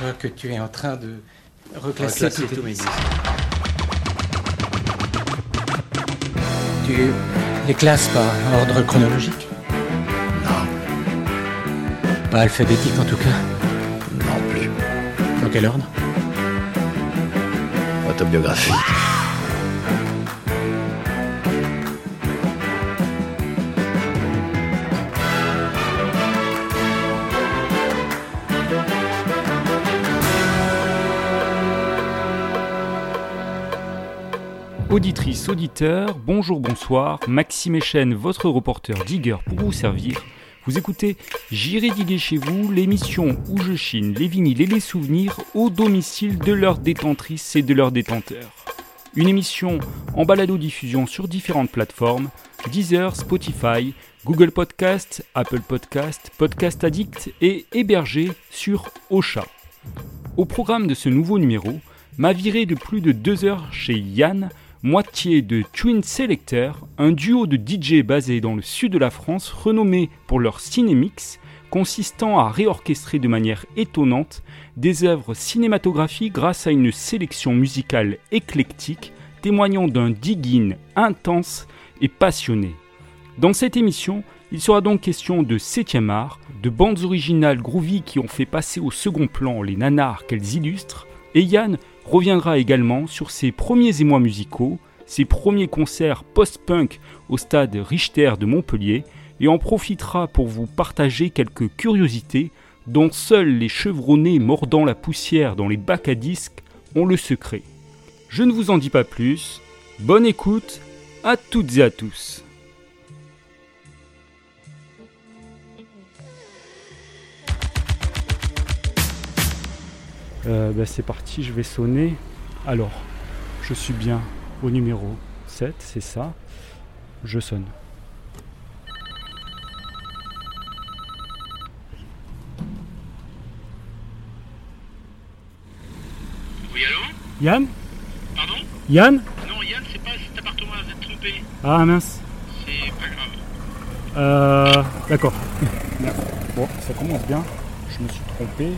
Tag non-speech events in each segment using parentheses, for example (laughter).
vois que tu es en train de reclasser, Reclasser tous disques. Tu les classes par ordre chronologique Non, Pas alphabétique en tout cas. non plus. Dans quel ordre? Autobiographie. Auditrices, auditeurs, bonjour, bonsoir. Maxime Echen, votre reporter digger pour vous servir. Vous écoutez J'irai diguer chez vous, l'émission où je chine les vinyles et les souvenirs au domicile de leurs détentrices et de leurs détenteurs. Une émission en balado-diffusion sur différentes plateformes Deezer, Spotify, Google Podcast, Apple Podcast, Podcast Addict et hébergée sur Ocha. Au programme de ce nouveau numéro, m'a viré de plus de deux heures chez Yann, moitié de Twin Selector, un duo de DJ basé dans le sud de la France renommé pour leur cinémix, consistant à réorchestrer de manière étonnante des œuvres cinématographiques grâce à une sélection musicale éclectique témoignant d'un digging intense et passionné. Dans cette émission, il sera donc question de 7e art, de bandes originales groovy qui ont fait passer au second plan les nanars qu'elles illustrent, et Yann reviendra également sur ses premiers émois musicaux, ses premiers concerts post-punk au stade Richter de Montpellier, et en profitera pour vous partager quelques curiosités dont seuls les chevronnés mordant la poussière dans les bacs à disques ont le secret. Je ne vous en dis pas plus, bonne écoute à toutes et à tous. Euh, bah, c'est parti, je vais sonner. Alors, je suis bien au numéro 7, c'est ça. Je sonne. Oui, allô Yann Pardon Yann Non, Yann, c'est pas cet appartement, vous êtes trompé. Ah mince. C'est pas grave. Euh, D'accord. (laughs) bon, ça commence bien. Je me suis trompé.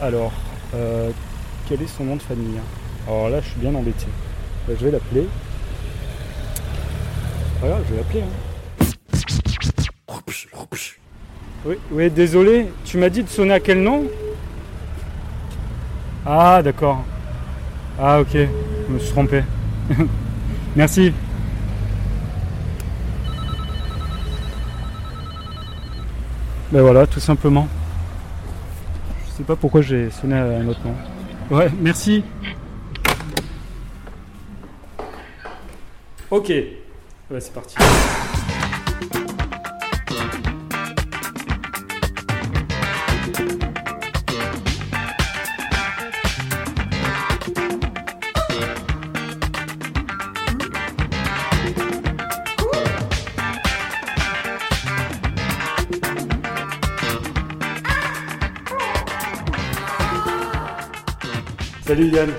Alors, euh, quel est son nom de famille hein Alors là, je suis bien embêté. Bah, je vais l'appeler. Voilà, je vais l'appeler. hein. Oui, oui, désolé. Tu m'as dit de sonner à quel nom Ah, d'accord. Ah, ok. Je me suis trompé. (laughs) Merci. Ben voilà, tout simplement. Sais pas pourquoi j'ai sonné à un autre nom. Ouais, merci. Ok. Ouais, c'est parti. Salut Yann.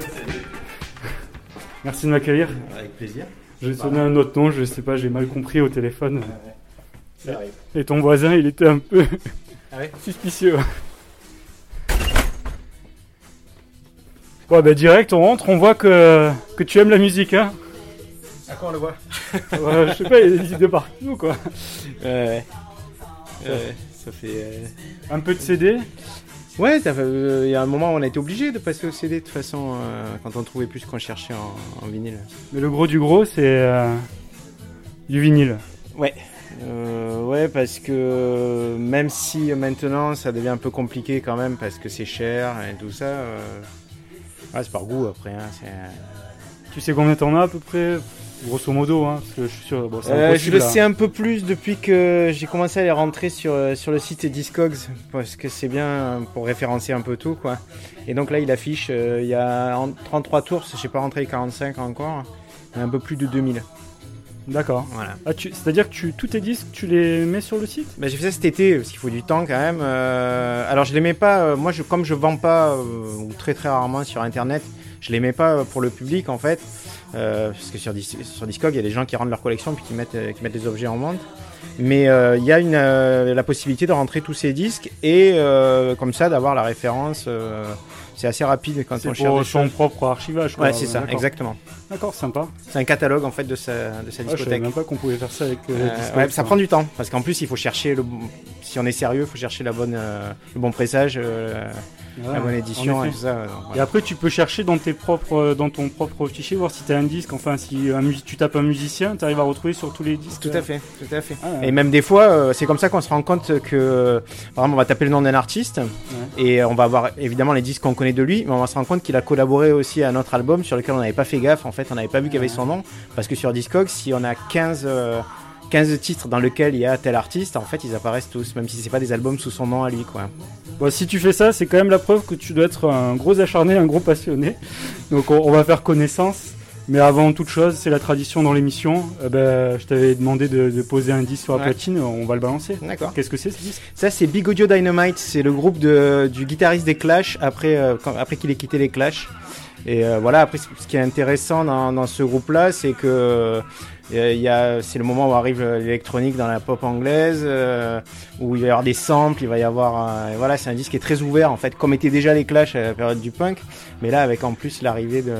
Merci de m'accueillir. Avec plaisir. Je vais sonner un autre nom, je sais pas, j'ai mal compris au téléphone. Arrive. Et ton voisin, il était un peu Ah ouais suspicieux. Ouais, bah direct, on rentre, on voit que, que tu aimes la musique, hein. À quoi on le voit Ouais, je sais pas, il y a des idées partout, quoi. Ouais, ouais. Ouais, ça fait. euh, Un peu de CD. Ouais, fait- euh, il y a un moment où on a été obligé de passer au CD de toute façon euh, quand on trouvait plus ce qu'on cherchait en, en vinyle. Mais le gros du gros, c'est euh, du vinyle. Ouais. Ouais, parce que même si maintenant ça devient un peu compliqué quand même parce que c'est cher et tout ça. ouais, c'est par goût après. Hein, Tu sais combien t'en as à peu près? Grosso modo, hein, parce que je suis sûr. Bon, Euh, je le là. sais un peu plus depuis que j'ai commencé à les rentrer sur, euh, sur le site Discogs parce que c'est bien pour référencer un peu tout quoi. Et donc là il affiche, euh, il y a en 33 tours, je sais pas rentré les 45 encore, un peu plus de 2000. D'accord. Voilà. Ah, C'est-à-dire que tu, tous tes disques, tu les mets sur le site? Bah, j'ai fait ça cet été parce qu'il faut du temps quand même. Euh, alors je les mets pas, euh, moi je, comme je vends pas euh, ou très très rarement sur internet, Je les mets pas pour le public en fait, euh, parce que sur, sur Discog, il y a des gens qui rendent leur collection puis qui mettent, euh, qui mettent des objets en vente. Mais euh, il y a une, euh, la possibilité de rentrer tous ces disques et comme ça d'avoir la référence. c'est assez rapide quand on pour cherche. des son choses. propre archivage. quoi. Ouais, c'est ça, exactement. D'accord, sympa. C'est un catalogue en fait de sa, de sa Ah, je savais discothèque. même pas qu'on pouvait faire ça avec ouais, ça prend du temps parce qu'en plus il faut chercher le bon- si on est sérieux, il faut chercher la bonne le bon pressage, la bonne édition et tout ça. euh, après, tu peux chercher dans, tes propres, euh, dans ton propre fichier, voir si tu as un disque. Enfin, si un tu tapes un musicien, tu arrives à retrouver sur tous les disques. Tout à fait, tout à fait. Ah. Et même des fois, euh, c'est comme ça qu'on se rend compte que, euh, par exemple, on va taper le nom d'un artiste et on va avoir évidemment les disques qu'on connaît de lui, mais on va se rendre compte qu'il a collaboré aussi à un autre album sur lequel on n'avait pas fait gaffe. En fait, on n'avait pas vu qu'il y avait son nom parce que sur Discog, si on a 15 euh, 15 titres dans lesquels il y a tel artiste, en fait, ils apparaissent tous, même si c'est pas des albums sous son nom à lui, quoi. Bon, si tu fais ça, c'est quand même la preuve que tu dois être un gros acharné, un gros passionné. Donc, on, on va faire connaissance. Mais avant toute chose, c'est la tradition dans l'émission. Euh, ben, je t'avais demandé de, de poser un disque sur la Ouais. platine, on va le balancer. D'accord. Qu'est-ce que c'est ce disque? Ça, c'est Big Audio Dynamite. C'est le groupe de, du guitariste des Clash après, euh, quand- après qu'il ait quitté les Clash. Et euh, voilà, après, ce qui est intéressant dans, dans ce groupe-là, c'est que c'est le moment où arrive l'électronique dans la pop anglaise, euh, où il va y avoir des samples, il va y avoir, voilà, c'est un disque qui est très ouvert en fait, comme étaient déjà les Clash à la période du punk, mais là avec en plus l'arrivée de,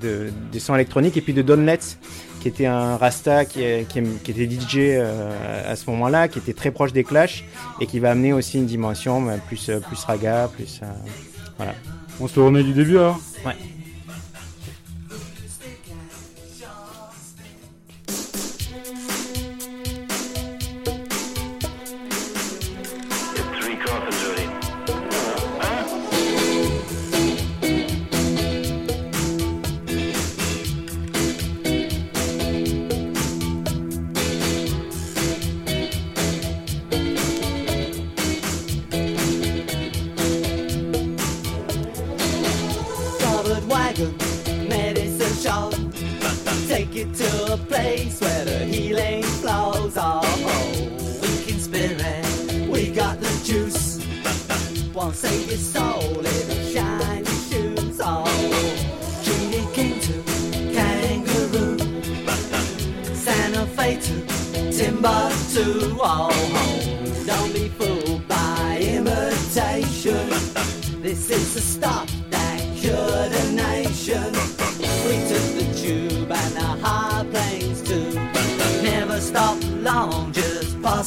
de, de- des sons électroniques et puis de Don Letts, qui était un Rasta qui, qui, qui était DJ euh, à ce moment-là, qui était très proche des Clash et qui va amener aussi une dimension bah, plus euh, plus raga, plus euh, On se remet du début alors? Ouais.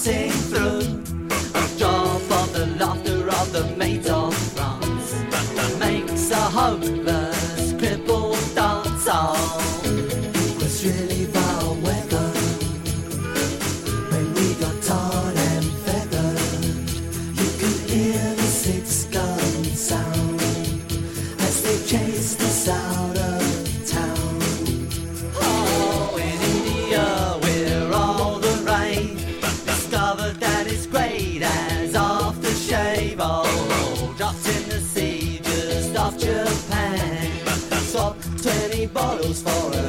say. For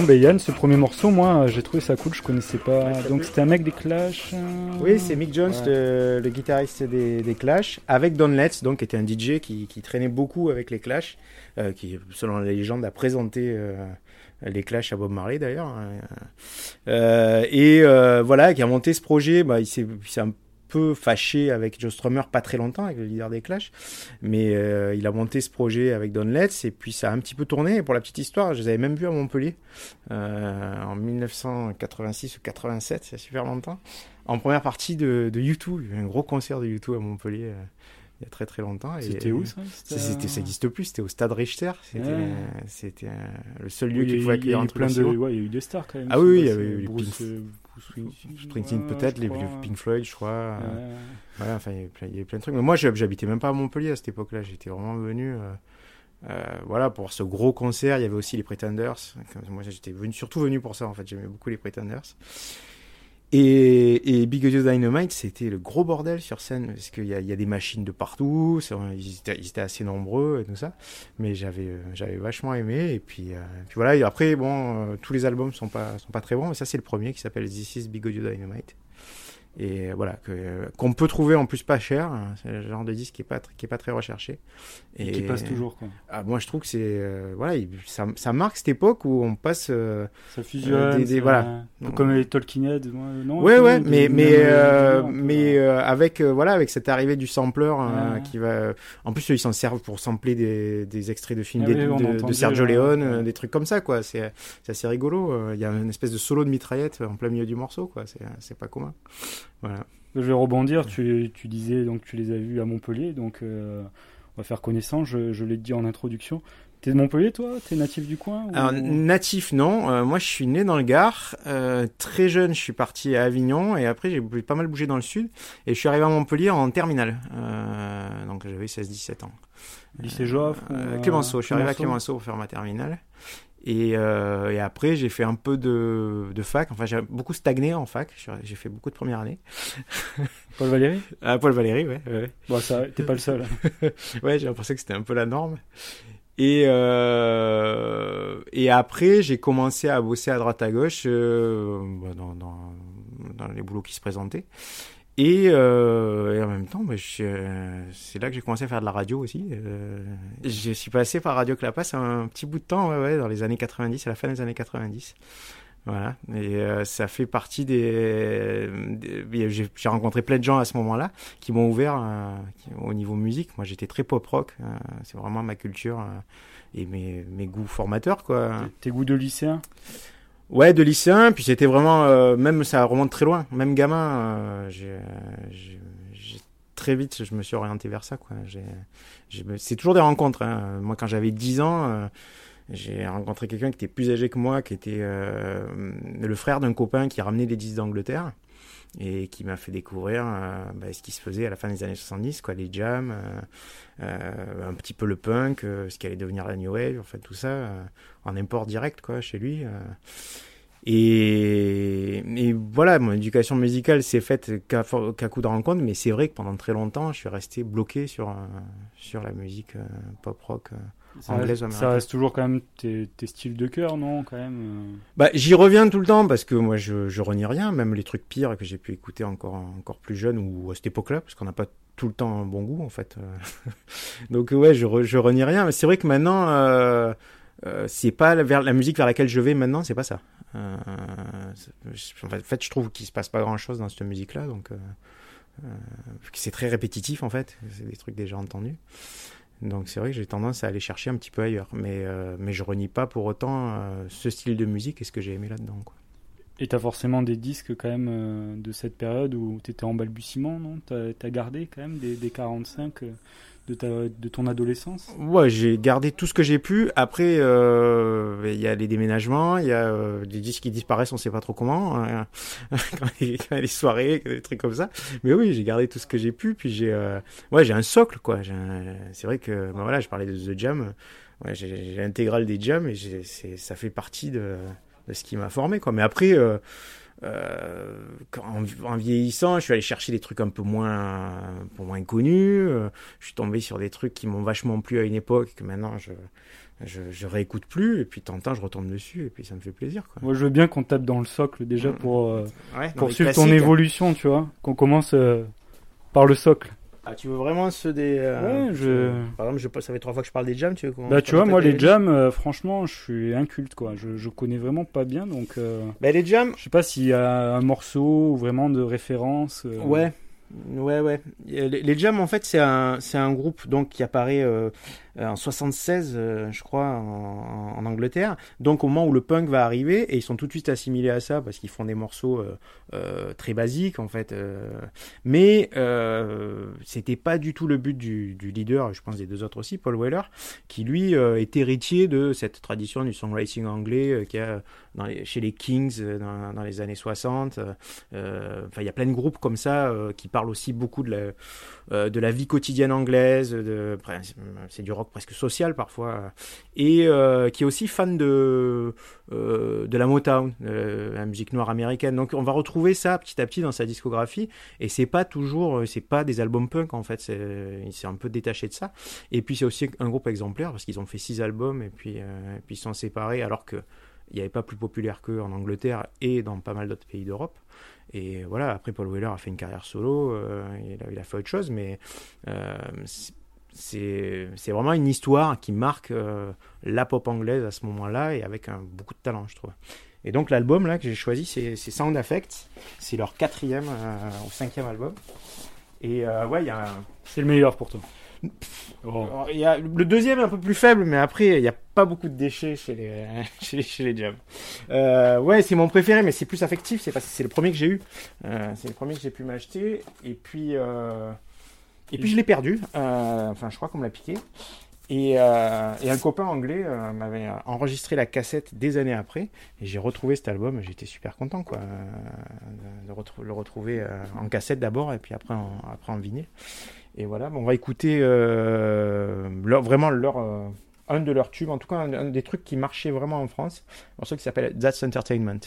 Bon, ben Yann, ce premier morceau, moi, j'ai trouvé ça cool, je connaissais pas. Donc c'était un mec des Clash. euh, Oui, c'est Mick Jones, Ouais. le, le guitariste des, des Clash, avec Don Letts, donc qui était un DJ qui, qui traînait beaucoup avec les Clash, euh, qui, selon la légende, a présenté euh, les Clash à Bob Marley d'ailleurs. hein. Euh, et voilà, qui a monté ce projet. Bah, il s'est il s'est un peu fâché avec Joe Strummer pas très longtemps, avec le leader des Clash, mais euh, il a monté ce projet avec Don Letts et puis ça a un petit peu tourné. Et pour la petite histoire, je les avais même vus à Montpellier euh, en 1986 ou 87, c'est super longtemps en première partie de, de U2. Il y a eu un gros concert de U2 à Montpellier euh, il y a très très longtemps. Et- C'était où ça c'était- ça n'existe plus, c'était au stade Richter. C'était Ouais. c'était, le seul lieu Oui, qui pouvait accueillir un plein de, ouais, il y a eu des stars quand même. Ah oui, il y avait eu les Bruce, Pink- Bruce Springsteen, peut-être, les, Pink Floyd, je crois. ouais, enfin, il y, avait plein, de trucs. Mais moi, j'hab- j'habitais même pas à Montpellier à cette époque-là. J'étais vraiment venu. euh, euh, voilà, pour ce gros concert, il y avait aussi les Pretenders. Moi, j'étais venu, surtout venu pour ça, en fait. J'aimais beaucoup les Pretenders. Et, et Big Audio Dynamite, c'était le gros bordel sur scène, parce qu'il y y a des machines de partout, c'est- ils étaient, ils étaient assez nombreux et tout ça. Mais j'avais, euh, j'avais vachement aimé. Et puis, euh, puis voilà, et après, bon, euh, tous les albums sont pas, sont pas très bons, mais ça, c'est le premier qui s'appelle This is Big Audio Dynamite. Et euh, voilà, que- qu'on peut trouver en plus pas cher. hein. C'est le genre de disque qui est pas, qui est pas très recherché. Et qui passe toujours, quoi. Ah, moi, je trouve que c'est, euh, voilà, il- ça, ça marque cette époque où on passe. euh, Ça fusionne. des- voilà. Un comme les moi, non Ouais, ouais, mais mais euh, euh, mais euh, avec euh, voilà avec cette arrivée du sampler euh, Ouais. qui va. En plus, ils s'en servent pour sampler des, des extraits de films Ah des- oui, on de, Sergio ouais. Leone, euh, des trucs comme ça, quoi. C'est c'est assez rigolo. euh, Il y a une espèce de solo de mitraillette en plein milieu du morceau, quoi. C'est c'est pas commun. Voilà. Je vais rebondir, tu, tu disais donc tu les as vus à Montpellier, donc euh, va faire connaissance. Je, je l'ai dit en introduction. T'es de Montpellier, toi? T'es natif du coin ou- Alors, natif, non. Euh, moi, je suis né dans le Gard. Euh, très jeune, je suis parti à Avignon et après, j'ai pas mal bougé dans le sud. Et je suis arrivé à Montpellier en terminale. Euh, donc, j'avais 16-17 ans. Lycée Joffre Clémenceau. Je suis arrivé à Clémenceau pour faire ma terminale. Et, euh, et après, j'ai fait un peu de, de fac. Enfin, j'ai beaucoup stagné en fac. J'ai fait beaucoup de première année. (laughs) Paul Valéry? À Paul Valéry, ouais. ouais. Bon, ça, t'es pas le seul. (laughs) Ouais, j'ai l'impression que c'était un peu la norme. Et, euh, et après, j'ai commencé à bosser à droite à gauche euh, bah, dans, dans, dans les boulots qui se présentaient. Et, euh, et en même temps, bah, euh, c'est là que j'ai commencé à faire de la radio aussi. Euh, je suis passé par Radio Clapas un petit bout de temps, ouais, dans les années 90, à la fin des années 90. Voilà, et ça fait partie des. j'ai rencontré plein de gens à ce moment-là qui m'ont ouvert au niveau musique. Moi, j'étais très pop rock. c'est vraiment ma culture et mes, mes goûts formateurs, quoi. Tes goûts de lycéen? Ouais, de lycéen. Puis c'était vraiment, euh, même ça remonte très loin. Même gamin, euh, j'ai, très vite, je me suis orienté vers ça, quoi. C'est toujours des rencontres. hein. Moi, quand j'avais 10 ans. euh, j'ai rencontré quelqu'un qui était plus âgé que moi, qui était euh, le frère d'un copain qui ramenait des disques d'Angleterre et qui m'a fait découvrir euh, bah, ce qui se faisait à la fin des années 70, quoi, les jams, euh, euh, un petit peu le punk, ce qui allait devenir la new wave, en fait tout ça, en import direct quoi, chez lui. Et, et voilà, mon éducation musicale s'est faite qu'à qu'à coup de rencontre, mais c'est vrai que pendant très longtemps, je suis resté bloqué sur, sur la musique pop rock. euh. Ça Anglaise reste, ça américaine. reste toujours quand même tes, tes styles de cœur, non Quand même. euh, Bah, j'y reviens tout le temps parce que moi je, je renie rien, même les trucs pires que j'ai pu écouter encore, encore plus jeune ou à cette époque-là, parce qu'on n'a pas tout le temps un bon goût en fait. euh. (laughs) Donc ouais, je, re- je renie rien, mais c'est vrai que maintenant, euh, euh, c'est pas la, vers, la musique vers laquelle je vais maintenant, c'est pas ça. Euh, en fait, je trouve qu'il se passe pas grand-chose dans cette musique-là, donc euh, euh, c'est très répétitif en fait, c'est des trucs déjà entendus. Donc c'est vrai que j'ai tendance à aller chercher un petit peu ailleurs, mais, euh, mais je renie pas pour autant euh, ce style de musique et ce que j'ai aimé là-dedans. Quoi. Et t'as forcément des disques quand même euh, de cette période où t'étais en balbutiement, non? T'as as gardé quand même des, des 45 euh, de, ton adolescence Ouais, j'ai gardé tout ce que j'ai pu. Après, euh, il y a les déménagements, il y a euh, des disques qui disparaissent, on sait pas trop comment, hein, (laughs) des soirées, des trucs comme ça. Mais oui, j'ai gardé tout ce que j'ai pu. Puis j'ai, euh, ouais, j'ai un socle, quoi. C'est vrai que, ben voilà, je parlais de The Jam. J'ai l'intégrale des jams et ça fait partie de ce qui m'a formé, quoi. Mais après. Euh, en, en vieillissant, je suis allé chercher des trucs un peu moins, un peu moins connus. Euh, je suis tombé sur des trucs qui m'ont vachement plu à une époque que maintenant je, je, je réécoute plus. Et puis temps, je retombe dessus et puis ça me fait plaisir. Quoi. Moi, je veux bien qu'on tape dans le socle déjà Mm. pour, euh, Ouais, pour suivre ton évolution, tu vois. Qu'on commence euh, par le socle. Ah, tu veux vraiment ceux des. euh, Ouais, je- Par exemple, je, ça fait trois fois que je parle des jams. Tu veux Bah, tu vois, moi, les jams, euh, franchement, je suis inculte, quoi. Je, je connais vraiment pas bien, donc euh, Bah, les jams, je sais pas s'il y a un morceau ou vraiment de référence. Ouais, ouais, ouais. Les, les Jams, en fait, c'est un, un groupe donc qui apparaît en 76, euh, je crois, en, Angleterre. Donc au moment où le punk va arriver, et ils sont tout de suite assimilés à ça parce qu'ils font des morceaux euh, euh, très basiques, en fait. euh. mais euh, c'était pas du tout le but du, leader, je pense des deux autres aussi, Paul Weller, qui lui euh, est héritier de cette tradition du songwriting anglais euh, qui a chez les Kings euh, dans, les années 60. euh, euh, Enfin, il y a plein de groupes comme ça euh, qui parlent aussi beaucoup de la, euh, vie quotidienne anglaise. C'est du presque social parfois, et euh, qui est aussi fan de euh, de la Motown, euh, la musique noire américaine. Donc, on va retrouver ça petit à petit dans sa discographie. Et c'est pas toujours, euh, c'est pas des albums punk en fait. Il s'est un peu détaché de ça. Et puis c'est aussi un groupe exemplaire parce qu'ils ont fait six albums et puis euh, puis ils sont séparés alors que il n'y avait pas plus populaire qu'eux en Angleterre et dans pas mal d'autres pays d'Europe. Et voilà, après Paul Weller a fait une carrière solo, euh, il, a, fait autre chose, mais euh, c'est vraiment une histoire qui marque euh, la pop anglaise à ce moment-là et avec un, beaucoup de talent, je trouve. Et donc l'album là que j'ai choisi, c'est Sound Affect, c'est leur quatrième euh, ou cinquième album. Et euh, ouais, un, C'est le meilleur pour toi. Oh. alors, il y a, le deuxième est un peu plus faible, mais après, il n'y a pas beaucoup de déchets chez les, (laughs) chez les, chez les jams. Euh, ouais, c'est mon préféré, mais c'est plus affectif, c'est parce que c'est le premier que j'ai eu. C'est le premier que j'ai pu m'acheter. Et puis, Et puis je l'ai perdu. euh, enfin, je crois qu'on me l'a piqué. Et, euh, un copain anglais euh, m'avait enregistré la cassette des années après. Et j'ai retrouvé cet album. J'étais super content, quoi, de, le retrouver en cassette d'abord et puis après en, après vinyle. Et voilà, bon, on va écouter vraiment leur, un de leurs tubes, en tout cas un, un des trucs qui marchait vraiment en France, un morceau qui s'appelle That's Entertainment.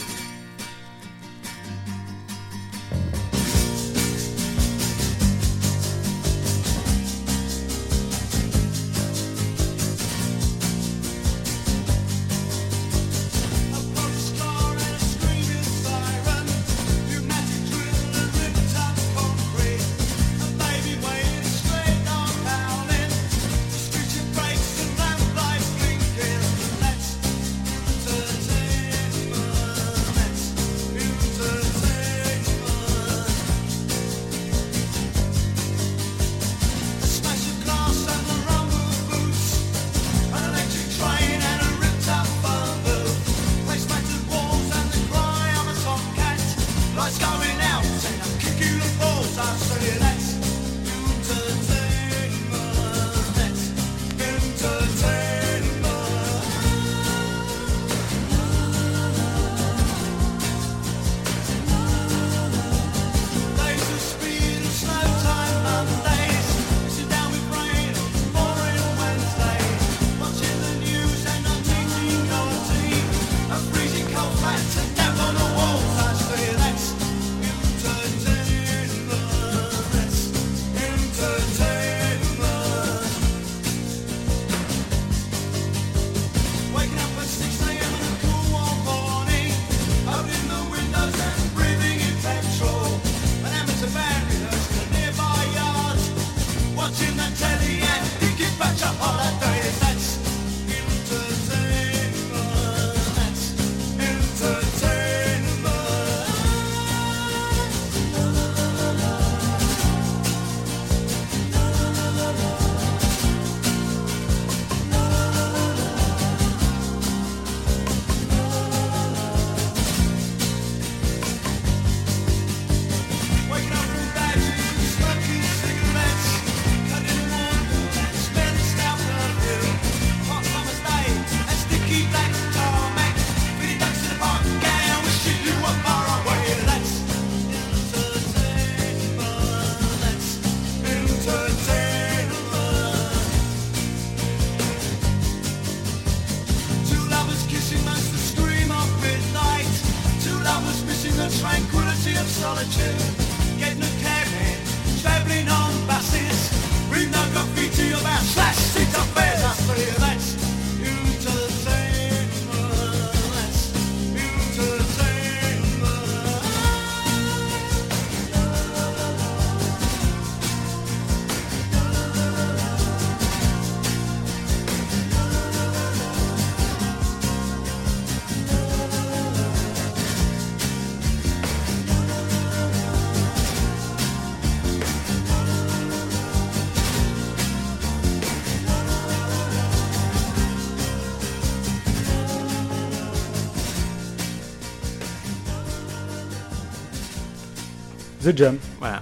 The Jam. Voilà.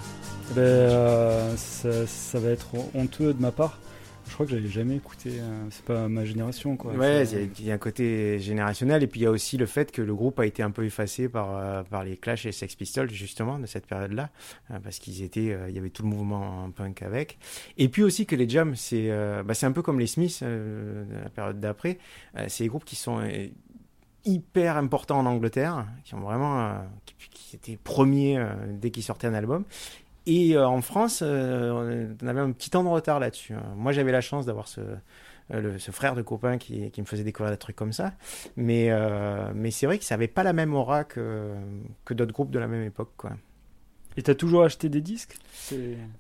Ben, euh, ça, ça va être honteux de ma part. Je crois que j'avais jamais écouté. euh, c'est pas ma génération, quoi. Ouais, il y a un côté générationnel et puis il y a aussi le fait que le groupe a été un peu effacé par, euh, par les Clash et Sex Pistols justement de cette période-là parce qu'ils étaient, il y avait tout le mouvement en punk avec. Et puis aussi que les Jams, c'est bah, c'est un peu comme les Smiths de la période d'après. C'est des groupes qui sont hyper importants en Angleterre, qui ont vraiment, qui, qui étaient premiers euh, dès qu'ils sortaient un album. Et euh, en France, euh, on avait un petit temps de retard là-dessus. hein. Moi, j'avais la chance d'avoir ce, ce frère de copain qui, qui me faisait découvrir des trucs comme ça. Mais, mais c'est vrai que ça n'avait pas la même aura que, que d'autres groupes de la même époque. Quoi. Et t'as toujours acheté des disques?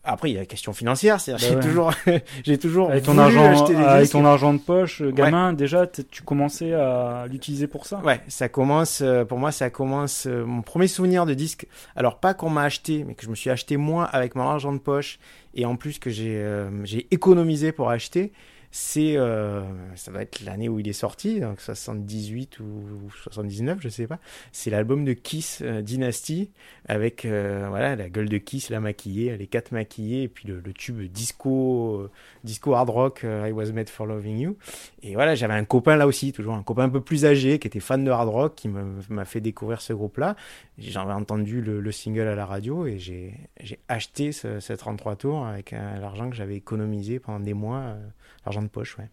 Après, il y a la question financière. Bah j'ai ouais. toujours, (laughs) j'ai toujours Avec ton, voulu argent, des avec disques. ton argent de poche, euh, gamin, déjà, tu commençais à l'utiliser pour ça Ouais, ça commence, euh, pour moi, ça commence, euh, mon premier souvenir de disque, alors pas qu'on m'a acheté, mais que je me suis acheté moi avec mon argent de poche, et en plus que j'ai euh, j'ai économisé pour acheter, c'est, euh, ça doit être l'année où il est sorti, donc 78 ou 79, je sais pas. C'est l'album de Kiss euh, Dynasty avec euh, voilà la gueule de Kiss, la maquillée, les quatre maquillés et puis le, le tube disco, euh, disco hard rock euh, I Was Made for Loving You. Et voilà, j'avais un copain là aussi, toujours un copain un peu plus âgé qui était fan de hard rock, qui m'a fait découvrir ce groupe-là. J'avais entendu le, le single à la radio et j'ai acheté ce, ce 33 tours avec euh, l'argent que j'avais économisé pendant des mois, euh, l'argent de poche, ouais.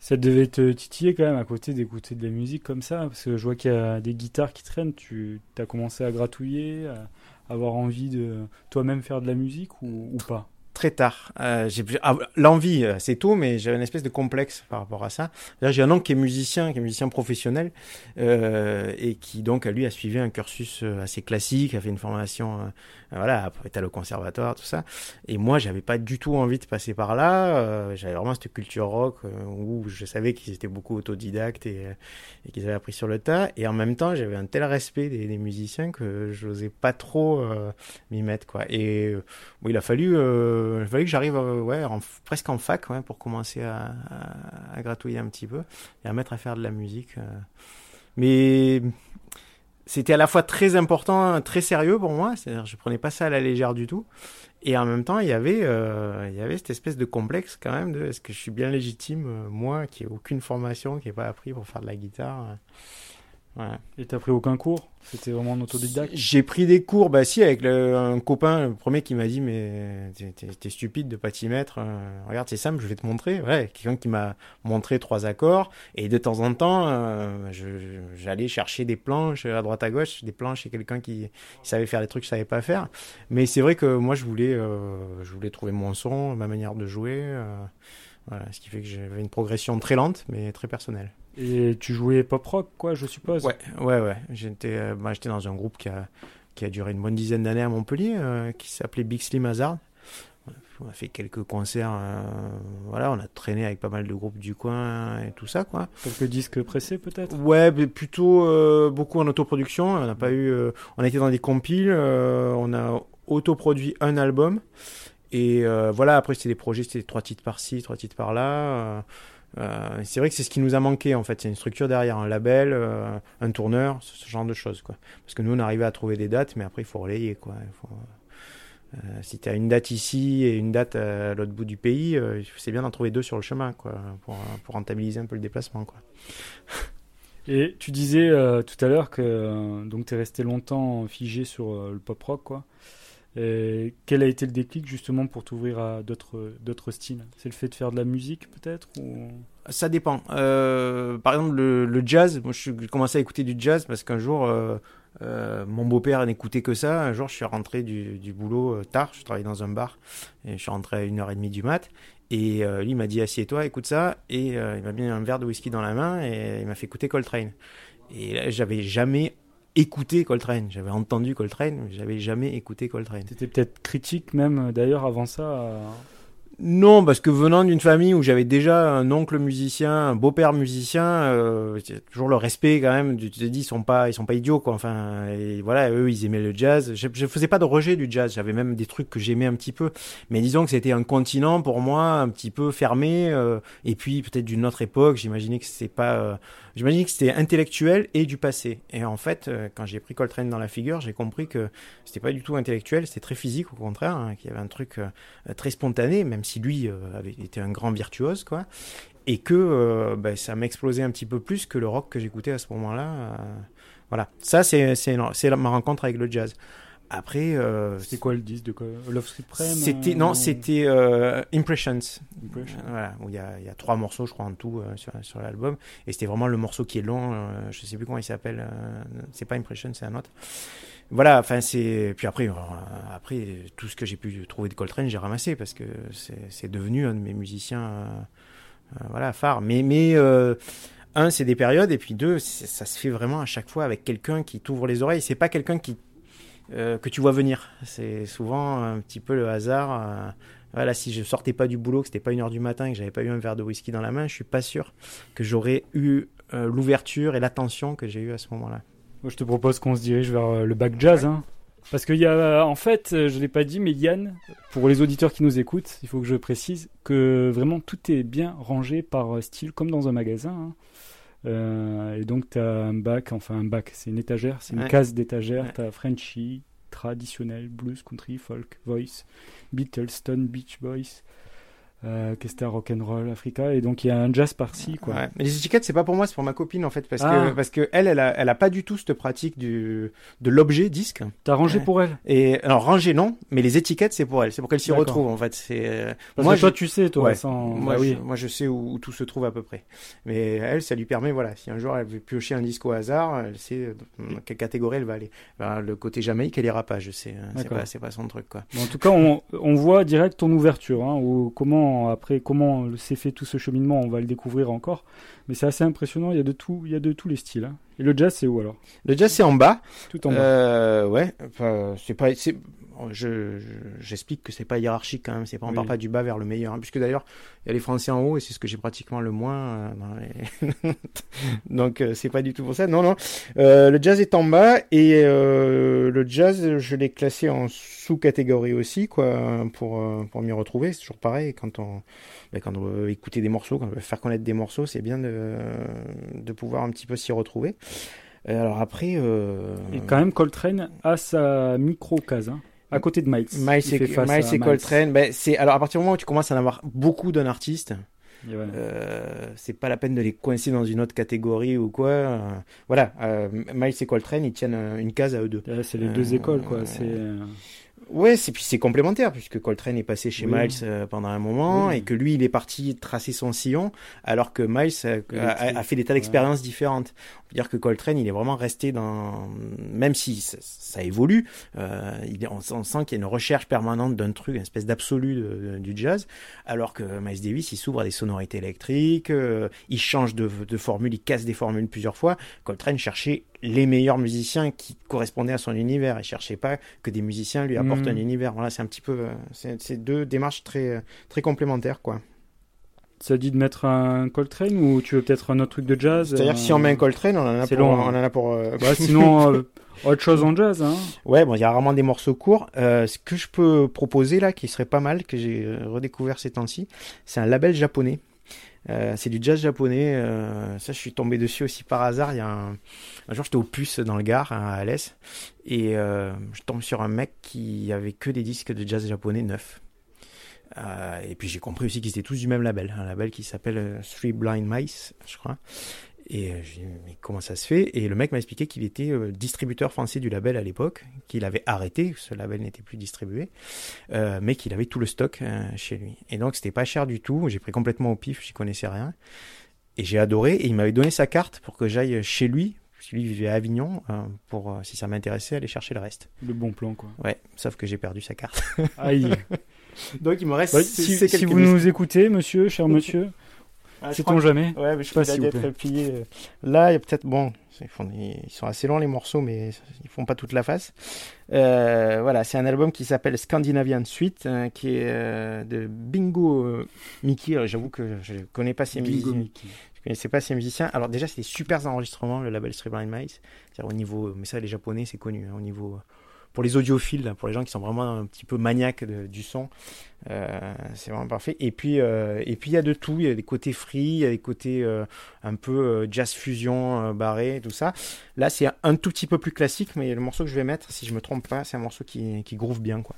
Ça devait te titiller quand même à côté d'écouter de la musique comme ça, parce que je vois qu'il y a des guitares qui traînent. Tu as commencé à gratouiller, à avoir envie de toi-même faire de la musique ou pas? Très tard. Euh, j'ai ah, l'envie, euh, c'est tôt, mais j'avais une espèce de complexe par rapport à ça. J'ai un oncle qui est musicien, qui est musicien professionnel, euh, et qui donc lui a suivi un cursus assez classique, a fait une formation, euh, voilà, après t'as conservatoire, tout ça. Et moi, j'avais pas du tout envie de passer par là. j'avais vraiment cette culture rock où je savais qu'ils étaient beaucoup autodidactes et, qu'ils avaient appris sur le tas. Et en même temps, j'avais un tel respect des, musiciens que j'osais pas trop m'y mettre, quoi. Et il a fallu, il a fallu que j'arrive, euh, ouais, presque en fac, ouais, pour commencer à, à- gratouiller un petit peu et à mettre à faire de la musique. euh. Mais c'était à la fois très important, très sérieux pour moi, c'est-à-dire je prenais pas ça à la légère du tout. Et en même temps, il y avait, euh, il y avait cette espèce de complexe quand même de est-ce que je suis bien légitime, euh, moi, qui ai aucune formation, qui n'ai pas appris pour faire de la guitare. Voilà. Et t'as pris aucun cours? C'était vraiment en autodidacte? J'ai pris des cours, bah si, avec le- un copain, le premier qui m'a dit mais t'es- stupide de pas t'y mettre. euh, regarde, c'est simple, je vais te montrer. Ouais, quelqu'un qui m'a montré trois accords et de temps en temps, euh, j'allais chercher des planches à droite à gauche, des planches chez quelqu'un qui, qui savait faire des trucs que je savais pas faire. Mais c'est vrai que moi je voulais, euh, je voulais trouver mon son, ma manière de jouer. euh, voilà, ce qui fait que j'avais une progression très lente mais très personnelle. Et tu jouais pop rock, quoi, je suppose Ouais, ouais, ouais. J'étais, euh, bah, dans un groupe qui a, qui a duré une bonne dizaine d'années à Montpellier, euh, qui s'appelait Big Slim Hazard. On a fait quelques concerts, euh, voilà, on a traîné avec pas mal de groupes du coin et tout ça, quoi. Quelques disques pressés peut-être? Ouais, mais plutôt euh, beaucoup en autoproduction. On n'a pas eu, on a été dans des compiles, on a autoproduit un album. Et voilà, après c'était des projets, c'était trois titres par-ci, trois titres par-là. Euh, c'est vrai que c'est ce qui nous a manqué en fait, c'est une structure derrière, un label, euh, un tourneur, ce, genre de choses quoi. Parce que nous on arrivait à trouver des dates, mais après il faut relayer quoi. Euh, si tu as une date ici et une date à l'autre bout du pays, c'est bien d'en trouver deux sur le chemin quoi, pour, pour rentabiliser un peu le déplacement quoi. (laughs) Et tu disais tout à l'heure que donc tu es resté longtemps figé sur le pop rock, quoi. Et quel a été le déclic justement pour t'ouvrir à d'autres styles? C'est le fait de faire de la musique peut-être. Ça dépend. Euh, par exemple, le, jazz, moi je commencé à écouter du jazz parce qu'un jour, euh, euh, mon beau-père n'écoutait que ça. Un jour, je suis rentré du, boulot euh, tard, je travaillais dans un bar, et je suis rentré à 1h30 du mat. Et euh, lui m'a dit Assieds-toi, écoute ça. Et euh, il m'a mis un verre de whisky dans la main et il m'a fait écouter Coltrane. Et là, j'avais jamais écouté Coltrane. J'avais entendu Coltrane, mais j'avais jamais écouté Coltrane. T'étais peut-être critique même euh, d'ailleurs avant ça. à- Non, parce que venant d'une famille où j'avais déjà un oncle musicien, un beau-père musicien, euh, toujours le respect quand même. Tu te dis, ils sont pas, ils sont pas idiots quoi. Enfin, et voilà, eux, ils aimaient le jazz. Je, je faisais pas de rejet du jazz. J'avais même des trucs que j'aimais un petit peu. Mais disons que c'était un continent pour moi un petit peu fermé. euh, et puis peut-être d'une autre époque. J'imaginais que c'était pas. euh, J'imaginais que c'était intellectuel et du passé. Et en fait, euh, quand j'ai pris Coltrane dans la figure, j'ai compris que c'était pas du tout intellectuel, c'était très physique au contraire, hein, qu'il y avait un truc euh, très spontané, même si lui euh, avait été un grand virtuose, quoi. Et que euh, ben, ça m'explosait un petit peu plus que le rock que j'écoutais à ce moment-là. euh, voilà, ça c'est c'est c'est ma rencontre avec le jazz. Après, euh, C'était quoi le disque de quoi? Love Supreme c'était euh, non, ou- c'était euh, Impressions. Impression. Voilà, où il y a, il y a trois morceaux, je crois, en tout sur, sur l'album. Et c'était vraiment le morceau qui est long. je sais plus comment il s'appelle. c'est pas Impression, c'est un autre. Voilà, enfin c'est. Puis après, euh, après tout ce que j'ai pu trouver de Coltrane, j'ai ramassé parce que c'est devenu un de mes musiciens, euh, euh, voilà, phares. Mais mais euh, un, c'est des périodes, et puis deux, ça se fait vraiment à chaque fois avec quelqu'un qui t'ouvre les oreilles. C'est pas quelqu'un qui que tu vois venir. C'est souvent un petit peu le hasard. voilà, si je sortais pas du boulot, que c'était pas une heure du matin, que j'avais pas eu un verre de whisky dans la main, je suis pas sûr que j'aurais eu l'ouverture et l'attention que j'ai eu à ce moment-là. Moi, je te propose qu'on se dirige vers euh, le bac jazz. Hein. Parce qu'il y a, en fait, euh, je l'ai pas dit, mais Yann, pour les auditeurs qui nous écoutent, il faut que je précise que vraiment tout est bien rangé par euh, style, comme dans un magasin. hein. Euh, et donc, tu as un bac, enfin un bac, c'est une étagère, c'est une Ouais. case d'étagère. Ouais. Tu as Frenchy, traditionnel, blues, country, folk, voice, Beatles, Stone, Beach Boys, euh, qu'est-ce que t'as, rock'n'roll, Africa. Et donc, il y a un jazz par-ci, quoi. Ouais. Mais les étiquettes, c'est pas pour moi, c'est pour ma copine en fait, parce Ah. que parce que elle, elle a, elle a pas du tout cette pratique du de l'objet disque. T'as rangé Ouais. pour elle? Et alors ranger non, mais les étiquettes c'est pour elle, c'est pour qu'elle s'y retrouve en fait. C'est euh, moi que toi, je- tu sais, toi, Ouais. sans... moi, bah oui. je, moi je sais où, où tout se trouve à peu près. Mais elle, ça lui permet voilà, si un jour elle veut piocher un disque au hasard, elle sait dans quelle catégorie elle va aller. Ben, le côté Jamaïque, elle ira pas, je sais. hein. C'est pas c'est pas son truc quoi. Bon, en tout cas, on, on voit direct ton ouverture, hein, ou comment après comment s'est fait tout ce cheminement, on va le découvrir encore. Mais c'est assez impressionnant. Il y a de tout, il y a de tous les styles. hein. Et le jazz, c'est où alors? Le jazz c'est en bas. Tout en bas. Euh, ouais, enfin, c'est pas, c'est, je, je- j'explique que c'est pas hiérarchique quand même, c'est pas, on Oui. part pas du bas vers le meilleur, hein, puisque d'ailleurs, il y a les Français en haut et c'est ce que j'ai pratiquement le moins euh, les- (laughs) donc euh, c'est pas du tout pour ça, non, non, Euh, le jazz est en bas et euh, le jazz, je l'ai classé en sous-catégorie aussi, quoi, pour, pour m'y retrouver, c'est toujours pareil, quand on, ben, quand on veut écouter des morceaux, quand on veut faire connaître des morceaux, c'est bien de, de pouvoir un petit peu s'y retrouver. Euh, Alors après, euh, Et quand même, Coltrane a sa micro-case, hein, à côté de Miles. Miles Il et, Miles Coltrane, ben, c'est alors à partir du moment où tu commences à en avoir beaucoup d'un artiste, voilà. euh, c'est pas la peine de les coincer dans une autre catégorie ou quoi. euh, voilà, Miles et Coltrane, ils tiennent une case à eux deux. C'est les deux écoles, quoi. C'est Ouais, c'est puis c'est complémentaire puisque Coltrane est passé chez Oui. Miles euh, pendant un moment Oui. et que lui il est parti tracer son sillon alors que Miles euh, a, est- a- a fait des tas d'expériences différentes. On peut dire que Coltrane il est vraiment resté dans même si ça, ça évolue, euh, il on, on sent qu'il y a une recherche permanente d'un truc, une espèce d'absolu du jazz alors que Miles Davis il s'ouvre à des sonorités électriques, euh, il change de, de formule, il casse des formules plusieurs fois. Coltrane cherchait les meilleurs musiciens qui correspondaient à son univers. Il cherchait pas que des musiciens lui apportent Mm. un univers. Voilà, c'est un petit peu, euh, c'est deux démarches très euh, très complémentaires, quoi. Ça dit de mettre un Coltrane ou tu veux peut-être un autre truc de jazz C'est-à-dire euh, si on met un Coltrane, on en a pour, long, on hein. en a pour. euh, Bah, sinon, (laughs) euh, autre chose en jazz, hein. Ouais, bon, il y a rarement des morceaux courts. Euh, ce que je peux proposer là, qui serait pas mal, que j'ai euh, redécouvert ces temps-ci, c'est un label japonais. Euh, c'est du jazz japonais. euh, ça, je suis tombé dessus aussi par hasard. Il y a un, jour, j'étais au Puce dans le Gard à Alès et euh, je tombe sur un mec qui avait que des disques de jazz japonais neufs. Et puis j'ai compris aussi qu'ils étaient tous du même label, un label qui s'appelle Three Blind Mice, je crois. Et euh, j'ai dit, mais comment ça se fait? Et le mec m'a expliqué qu'il était euh, distributeur français du label à l'époque, qu'il avait arrêté, ce label n'était plus distribué, euh, mais qu'il avait tout le stock euh, chez lui. Et donc c'était pas cher du tout, j'ai pris complètement au pif, j'y connaissais rien. Et j'ai adoré, et il m'avait donné sa carte pour que j'aille chez lui, parce que lui vivait à Avignon, euh, pour, euh, si ça m'intéressait, aller chercher le reste. Le bon plan, quoi. Ouais, sauf que j'ai perdu sa carte. Aïe. (laughs) donc il me reste... Bah, si vous nous écoutez, monsieur, cher monsieur, Ah, sait-on que- jamais Ouais, mais je Pas, si vous plaît. être plié. euh, Là, il y a peut-être bon, ils, font des- ils sont assez longs les morceaux, mais ils font pas toute la face. Euh, voilà, c'est un album qui s'appelle Scandinavian Suite, euh, qui est euh, de Bingo euh, Mickey. Alors, J'avoue que je connais pas ces Bingo musiciens. Mickey. Je connaissais pas ces musiciens. Alors déjà, c'est des super enregistrements, le label Three Blind Mice. C'est-à-dire au niveau, mais ça, les Japonais, c'est connu. hein, au niveau, pour les audiophiles, pour les gens qui sont vraiment un petit peu maniaques du son, euh, c'est vraiment parfait. Et puis, euh, et puis il y a de tout. Il y a des côtés free, il y a des côtés euh, un peu jazz fusion, barré, tout ça. Là, c'est un tout petit peu plus classique, mais le morceau que je vais mettre, si je me trompe pas, c'est un morceau qui, qui groove bien, quoi.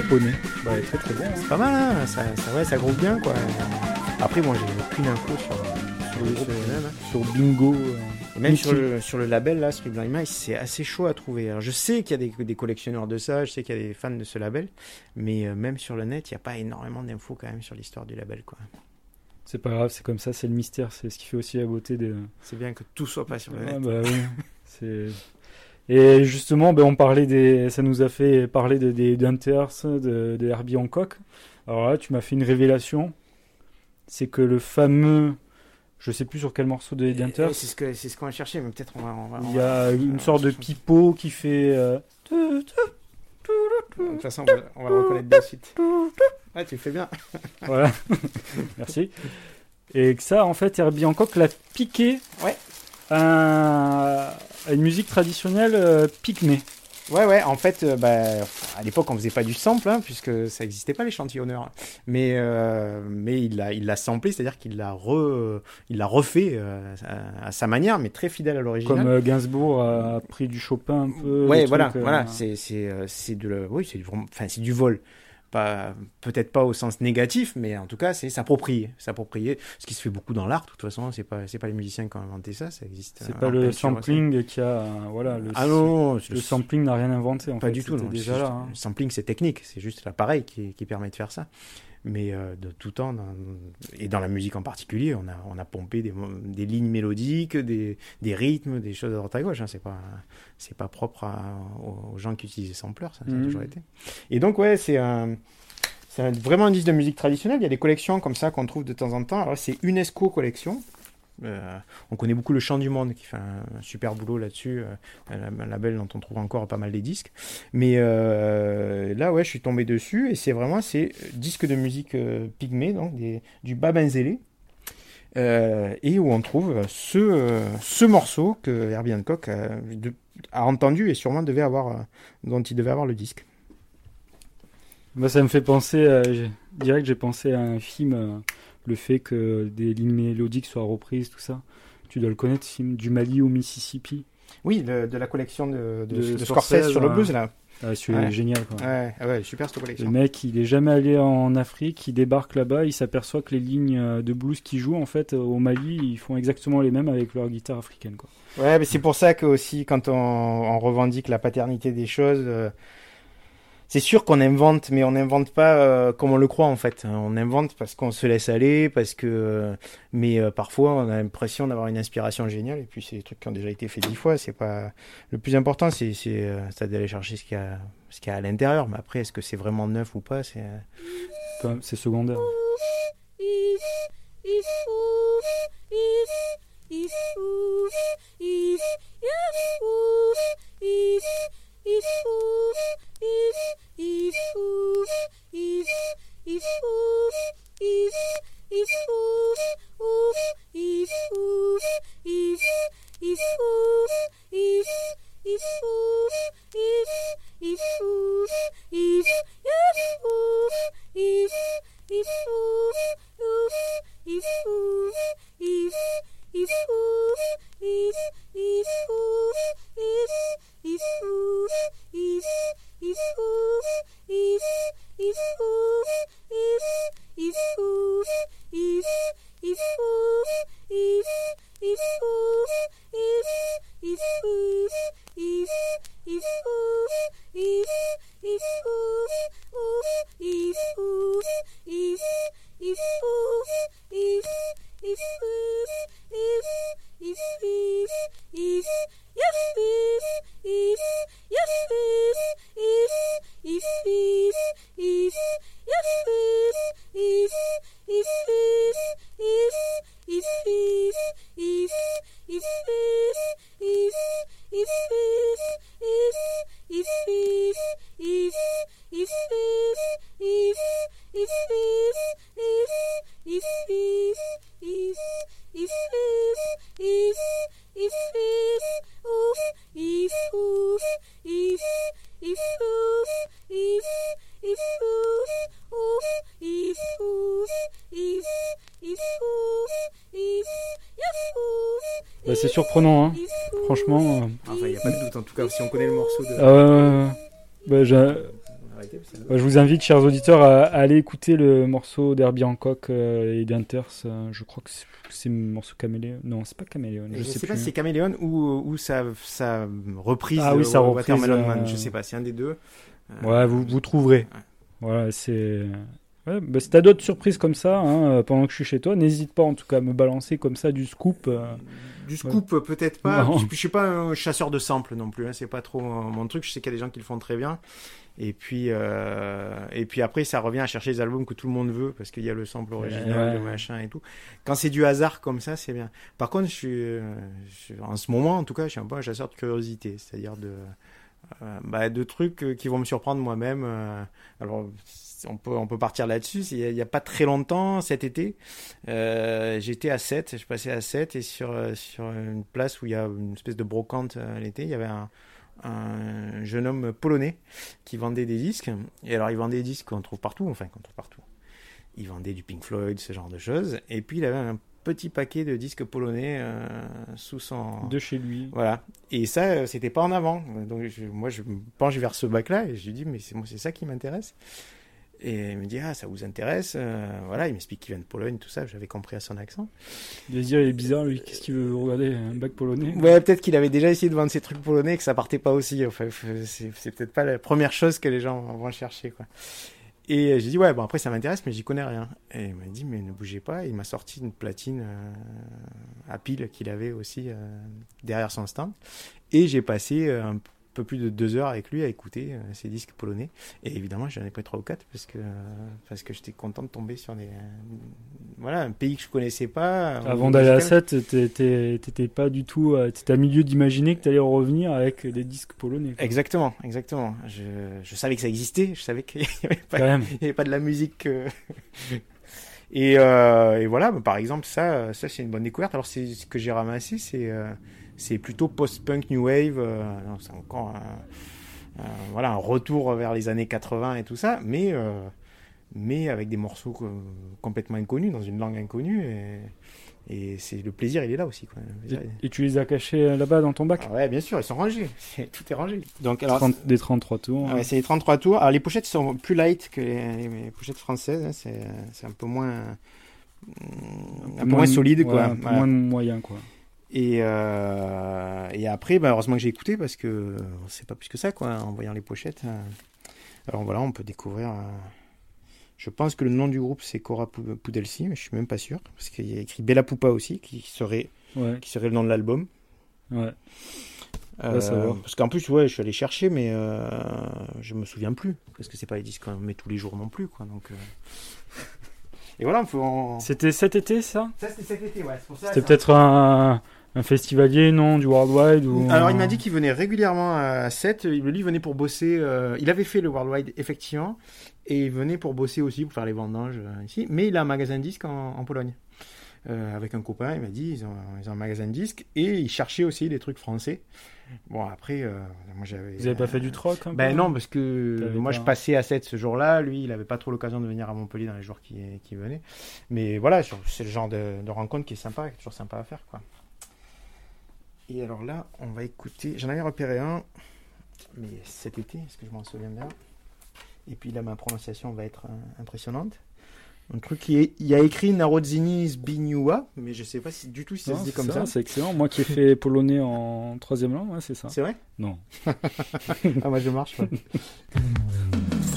Japonais. Bah, très très bon. C'est pas mal, hein ça, ça, ouais, ça groove bien, quoi. Après, moi, j'ai aucune info sur, sur le groupe lui-même, hein. Sur Bingo. euh, Et même sur le, sur le label, là, Sublime Minds, c'est assez chaud à trouver. Alors, je sais qu'il y a des, des collectionneurs de ça, je sais qu'il y a des fans de ce label, mais euh, même sur le net, il n'y a pas énormément d'infos quand même sur l'histoire du label, quoi. C'est pas grave, c'est comme ça, c'est le mystère, c'est ce qui fait aussi la beauté des. C'est bien que tout soit pas sur le Ah, net. bah oui. (laughs) c'est. Et justement, ben, on parlait des, ça nous a fait parler de- des Hunters, de, de Herbie Hancock. Alors là, tu m'as fait une révélation. C'est que le fameux, je sais plus sur quel morceau de Hunters, C'est ce c'est ce qu'on va chercher, mais peut-être on va. on va- on il y a une sorte de pipeau qui fait. euh, De toute façon, on va, on va le reconnaître de suite. Ouais, tu le fais bien. Voilà. (laughs) Merci. Et que ça, en fait, Herbie Hancock l'a piqué Ouais. à une musique traditionnelle euh, pygmée. Ouais, ouais, en fait, euh, bah, à l'époque, on faisait pas du sample, hein, puisque ça n'existait pas l'échantillonneur. Mais, euh, mais il l'a, il l'a samplé, c'est-à-dire qu'il l'a, re, il l'a refait euh, à, à sa manière, mais très fidèle à l'original. Comme Gainsbourg a pris du Chopin un peu. ouais, voilà, trucs, voilà, c'est, c'est, c'est de, le- oui, c'est, vraiment- enfin, c'est du vol. Pas, peut-être pas au sens négatif, mais en tout cas, c'est s'approprier, s'approprier. Ce qui se fait beaucoup dans l'art, de toute façon, c'est pas, c'est pas les musiciens qui ont inventé ça, ça existe. C'est euh, pas le sampling qui a. Voilà, le, Ah non, le sampling n'a rien inventé. En Pas fait, du tout, non. déjà là. hein. Le sampling, c'est technique, c'est juste l'appareil qui, qui permet de faire ça. Mais euh, de tout temps, et dans la musique en particulier, on a, on a pompé des, lignes mélodiques, des, des rythmes, des choses à droite à gauche. Hein. C'est pas, c'est pas propre à- aux, gens qui utilisent les samplers, ça, ça a Mhm. toujours été. Et donc, ouais, c'est un. C'est vraiment un disque de musique traditionnelle. Il y a des collections comme ça qu'on trouve de temps en temps. Alors, c'est UNESCO Collection. Euh, on connaît beaucoup le Chant du Monde qui fait un, super boulot là-dessus, euh, un, label dont on trouve encore pas mal des disques. Mais euh, là, ouais, je suis tombé dessus et c'est vraiment c'est disque de musique pygmée, donc des, du Babenzélé. Euh, et où on trouve ce, ce morceau que Herbie Hancock a, entendu et sûrement devait avoir, dont il devait avoir le disque. Moi, ça me fait penser, direct, j'ai pensé à un film, le fait que des lignes mélodiques soient reprises, tout ça. Tu dois le connaître, film, du Mali au Mississippi. Oui, le- de la collection de, de, De de Scorsese, Scorsese sur le blues, là. Ah, celui-là Ouais. génial, quoi. Ouais, ah ouais, super cette Le collection. mec, il est jamais allé en Afrique, il débarque là-bas, il s'aperçoit que les lignes euh, de blues qu'il joue, en fait, euh, au Mali, ils font exactement les mêmes avec leur guitare africaine, quoi. Ouais, mais c'est pour ça que aussi quand on, on revendique la paternité des choses, euh, c'est sûr qu'on invente, mais on n'invente pas euh, comme on le croit en fait. On invente parce qu'on se laisse aller, parce que, euh, mais euh, parfois on a l'impression d'avoir une inspiration géniale et puis c'est des trucs qui ont déjà été faits dix fois. C'est pas le plus important, c'est euh, d'aller chercher ce qu'il y a, ce qu'il y a à l'intérieur. Mais après, est-ce que c'est vraiment neuf ou pas C'est euh, c'est secondaire. If, if, oof, if, if, oof, if, yes, oof, if, if, oof, if, if, oof, if, if, oof, if, if, oof, oof, if, if, if, oof, if, if, oof, if, if, oof, if, oof, if, if, oof, oof, if, oof, if, if, oof, if, if, oof, if, if, oof, if, if, if, if, yes, if, if, if, if, if, if, if, if, if, Bah, c'est surprenant, hein. franchement. Euh. Ah, enfin, il n'y a pas de doute, en tout cas, si on connaît le morceau de. Ah, bah, bah, je vous invite, chers auditeurs, à, aller écouter le morceau d'Herbie Hancock euh, et d'Inters. Euh, je crois que c'est le morceau Caméléon. Non, c'est pas Caméléon. Je, je sais, pas si c'est Caméléon ou, sa, reprise ah, de oui, sa Watermelon Man. Je sais pas, c'est un des deux. Euh, Ouais, vous, vous trouverez. Voilà, c'est. Ouais, bah, si t'as d'autres surprises comme ça, hein, euh, pendant que je suis chez toi, n'hésite pas en tout cas à me balancer comme ça du scoop. euh. Du scoop, peut-être pas. Non. Je, je suis pas un chasseur de samples non plus. hein, C'est pas trop mon truc. Je sais qu'il y a des gens qui le font très bien. Et puis, euh, et puis après, ça revient à chercher les albums que tout le monde veut parce qu'il y a le sample original, ouais. le machin et tout. Quand c'est du hasard comme ça, c'est bien. Par contre, je suis, je suis- en ce moment, en tout cas, je suis un peu un chasseur de curiosité, c'est-à-dire de, euh, bah, de trucs euh, qui vont me surprendre moi-même. euh. alors, on peut, on peut partir là-dessus. Il n'y a, pas très longtemps, cet été, euh, j'étais à 7, je passais à 7 et sur, euh, sur une place où il y a une espèce de brocante euh, l'été, il y avait un, un jeune homme polonais qui vendait des disques. Et alors, il vendait des disques qu'on trouve partout, enfin, qu'on trouve partout. Il vendait du Pink Floyd, ce genre de choses. Et puis, il avait un petit paquet de disques polonais euh, sous son. De chez lui. Voilà. Et ça, euh, c'était pas en avant. Donc, je- moi, je me penche vers ce bac-là et je lui dis, mais c'est moi, c'est ça qui m'intéresse. Et il me dit, ah, ça vous intéresse Euh, Voilà, il m'explique qu'il vient de Pologne, tout ça. J'avais compris à son accent. Il va dire, il est bizarre, lui. Qu'est-ce qu'il veut regarder Un bac polonais? Ouais, peut-être qu'il avait déjà essayé de vendre ses trucs polonais et que ça partait pas aussi. Enfin, c'est peut-être pas la première chose que les gens vont chercher, quoi. Et j'ai dit, ouais, bon, après, ça m'intéresse, mais j'y connais rien. Et il m'a dit, mais ne bougez pas. Il m'a sorti une platine euh, à pile qu'il avait aussi euh, derrière son stand. Et j'ai passé euh, un peu plus de deux heures avec lui à écouter euh, ses disques polonais. Et évidemment, j'en ai pris trois ou quatre parce que, parce que j'étais content de tomber sur des, euh, voilà, un pays que je connaissais pas. Avant d'aller à 7, t'étais pas du tout. euh, T'étais à milieu d'imaginer que t'allais revenir avec des disques polonais. quoi. Exactement, exactement. Je, je savais que ça existait, je savais qu'il n'y avait, pas- avait de la musique. euh. et, euh, et voilà, bah, par exemple, ça, ça c'est une bonne découverte. Alors, c'est ce que j'ai ramassé, c'est euh, c'est plutôt post-punk new wave. euh, c'est encore un, un- voilà, un retour vers les années 80 et tout ça, mais, euh, mais avec des morceaux co- complètement inconnus, dans une langue inconnue. Et, et c'est le plaisir, il est là aussi. Quoi. Et tu les as cachés euh, là-bas dans ton bac? Ah ouais, bien sûr, ils sont rangés. (laughs) Tout est rangé. Donc, alors, 30 Des 33 tours. ah ouais, c'est les 33 tours. Alors les pochettes sont plus light que les, les pochettes françaises. hein. C'est un peu moins, un peu moins, solide, ouais, quoi. Un peu Voilà. moins moyen, quoi. Et, euh, et après, bah, heureusement que j'ai écouté parce que sait pas plus que ça, quoi, en voyant les pochettes. Alors voilà, on peut découvrir. euh, Je pense que le nom du groupe c'est Cora Pou- Pudelsi, mais je suis même pas sûr parce qu'il y a écrit Bella Pupa aussi, qui serait, Ouais, qui serait le nom de l'album. ouais. Euh, parce qu'en plus, ouais, je suis allé chercher, mais euh, je me souviens plus. Parce que c'est pas les disques qu'on met tous les jours non plus, quoi. Donc. Et voilà, on peut en... C'était cet été, ça? Ça, c'était cet été, ouais. c'est pour ça, C'était peut-être un, un festivalier, non, du Worldwide ou... Alors, il m'a dit qu'il venait régulièrement à 7. Lui, il venait pour bosser. euh, Il avait fait le Worldwide, effectivement. Et il venait pour bosser aussi, pour faire les vendanges euh, ici. Mais il a un magasin de disques en, en Pologne. Euh, avec un copain, il m'a dit ils ont, ils ont un magasin de disques. Et il cherchait aussi des trucs français. Bon, après, moi j'avais. Vous avez pas fait du troc un peu Ben non, parce que moi pas- je passais à 7 ce jour-là. Lui, il avait pas trop l'occasion de venir à Montpellier dans les jours qui, qui venaient. Mais voilà, c'est le genre de, de rencontre qui est sympa, qui est toujours sympa à faire. quoi. Et alors là, on va écouter. J'en avais repéré un, mais cet été, est-ce que je m'en souviens bien? Et puis là, ma prononciation va être euh, impressionnante. Un truc qui est. Il y a écrit Narodzini Zbigniewa, mais je sais pas si, du tout si ça Non, se dit comme ça. C'est excellent. Moi qui ai fait polonais en troisième langue, ouais, c'est ça. C'est vrai? Non. Ah, moi je marche. ouais. (laughs)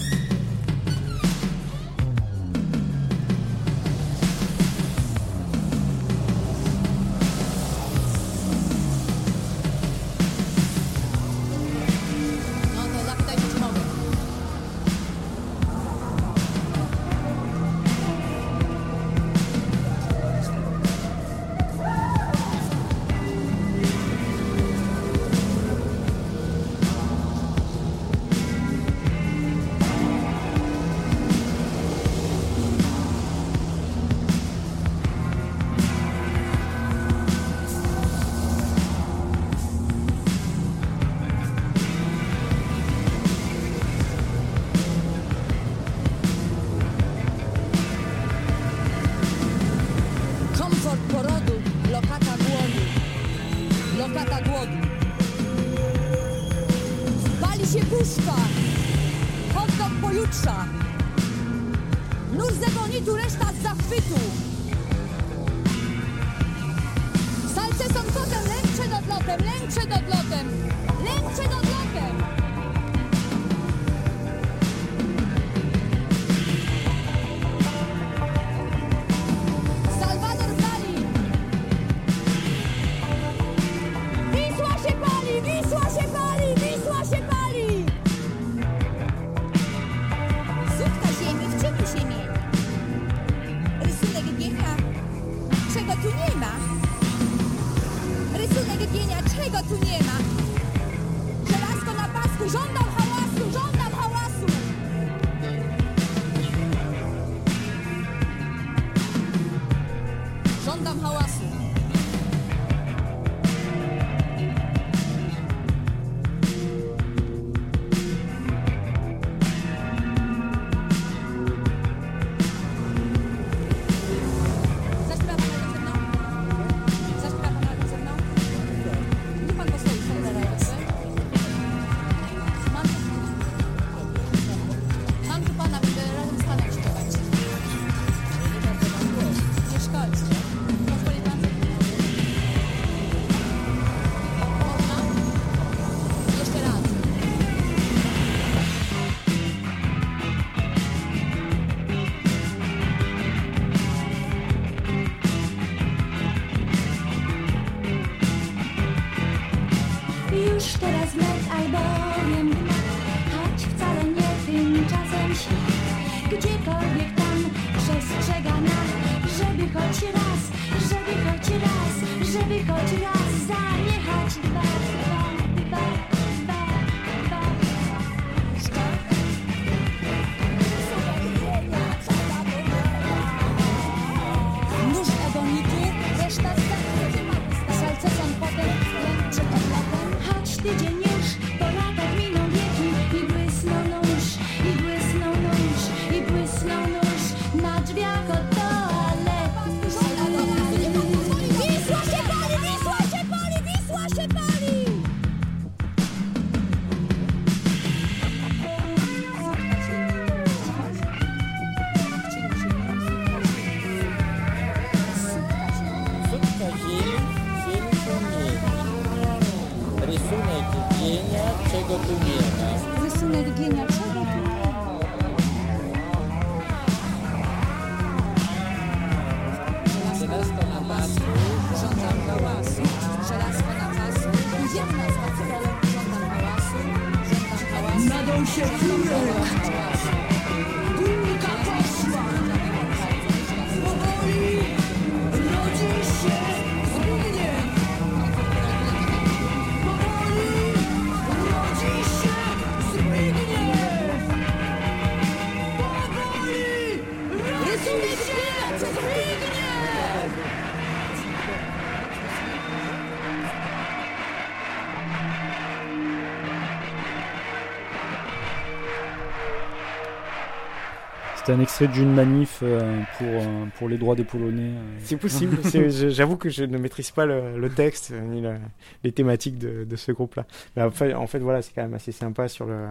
C'était un extrait d'une manif euh, pour, euh, pour les droits des Polonais. euh. C'est possible. (laughs) J'avoue que je ne maîtrise pas le, le texte ni la- les thématiques de, de ce groupe-là. Mais en fait, en fait, voilà, c'est quand même assez sympa sur le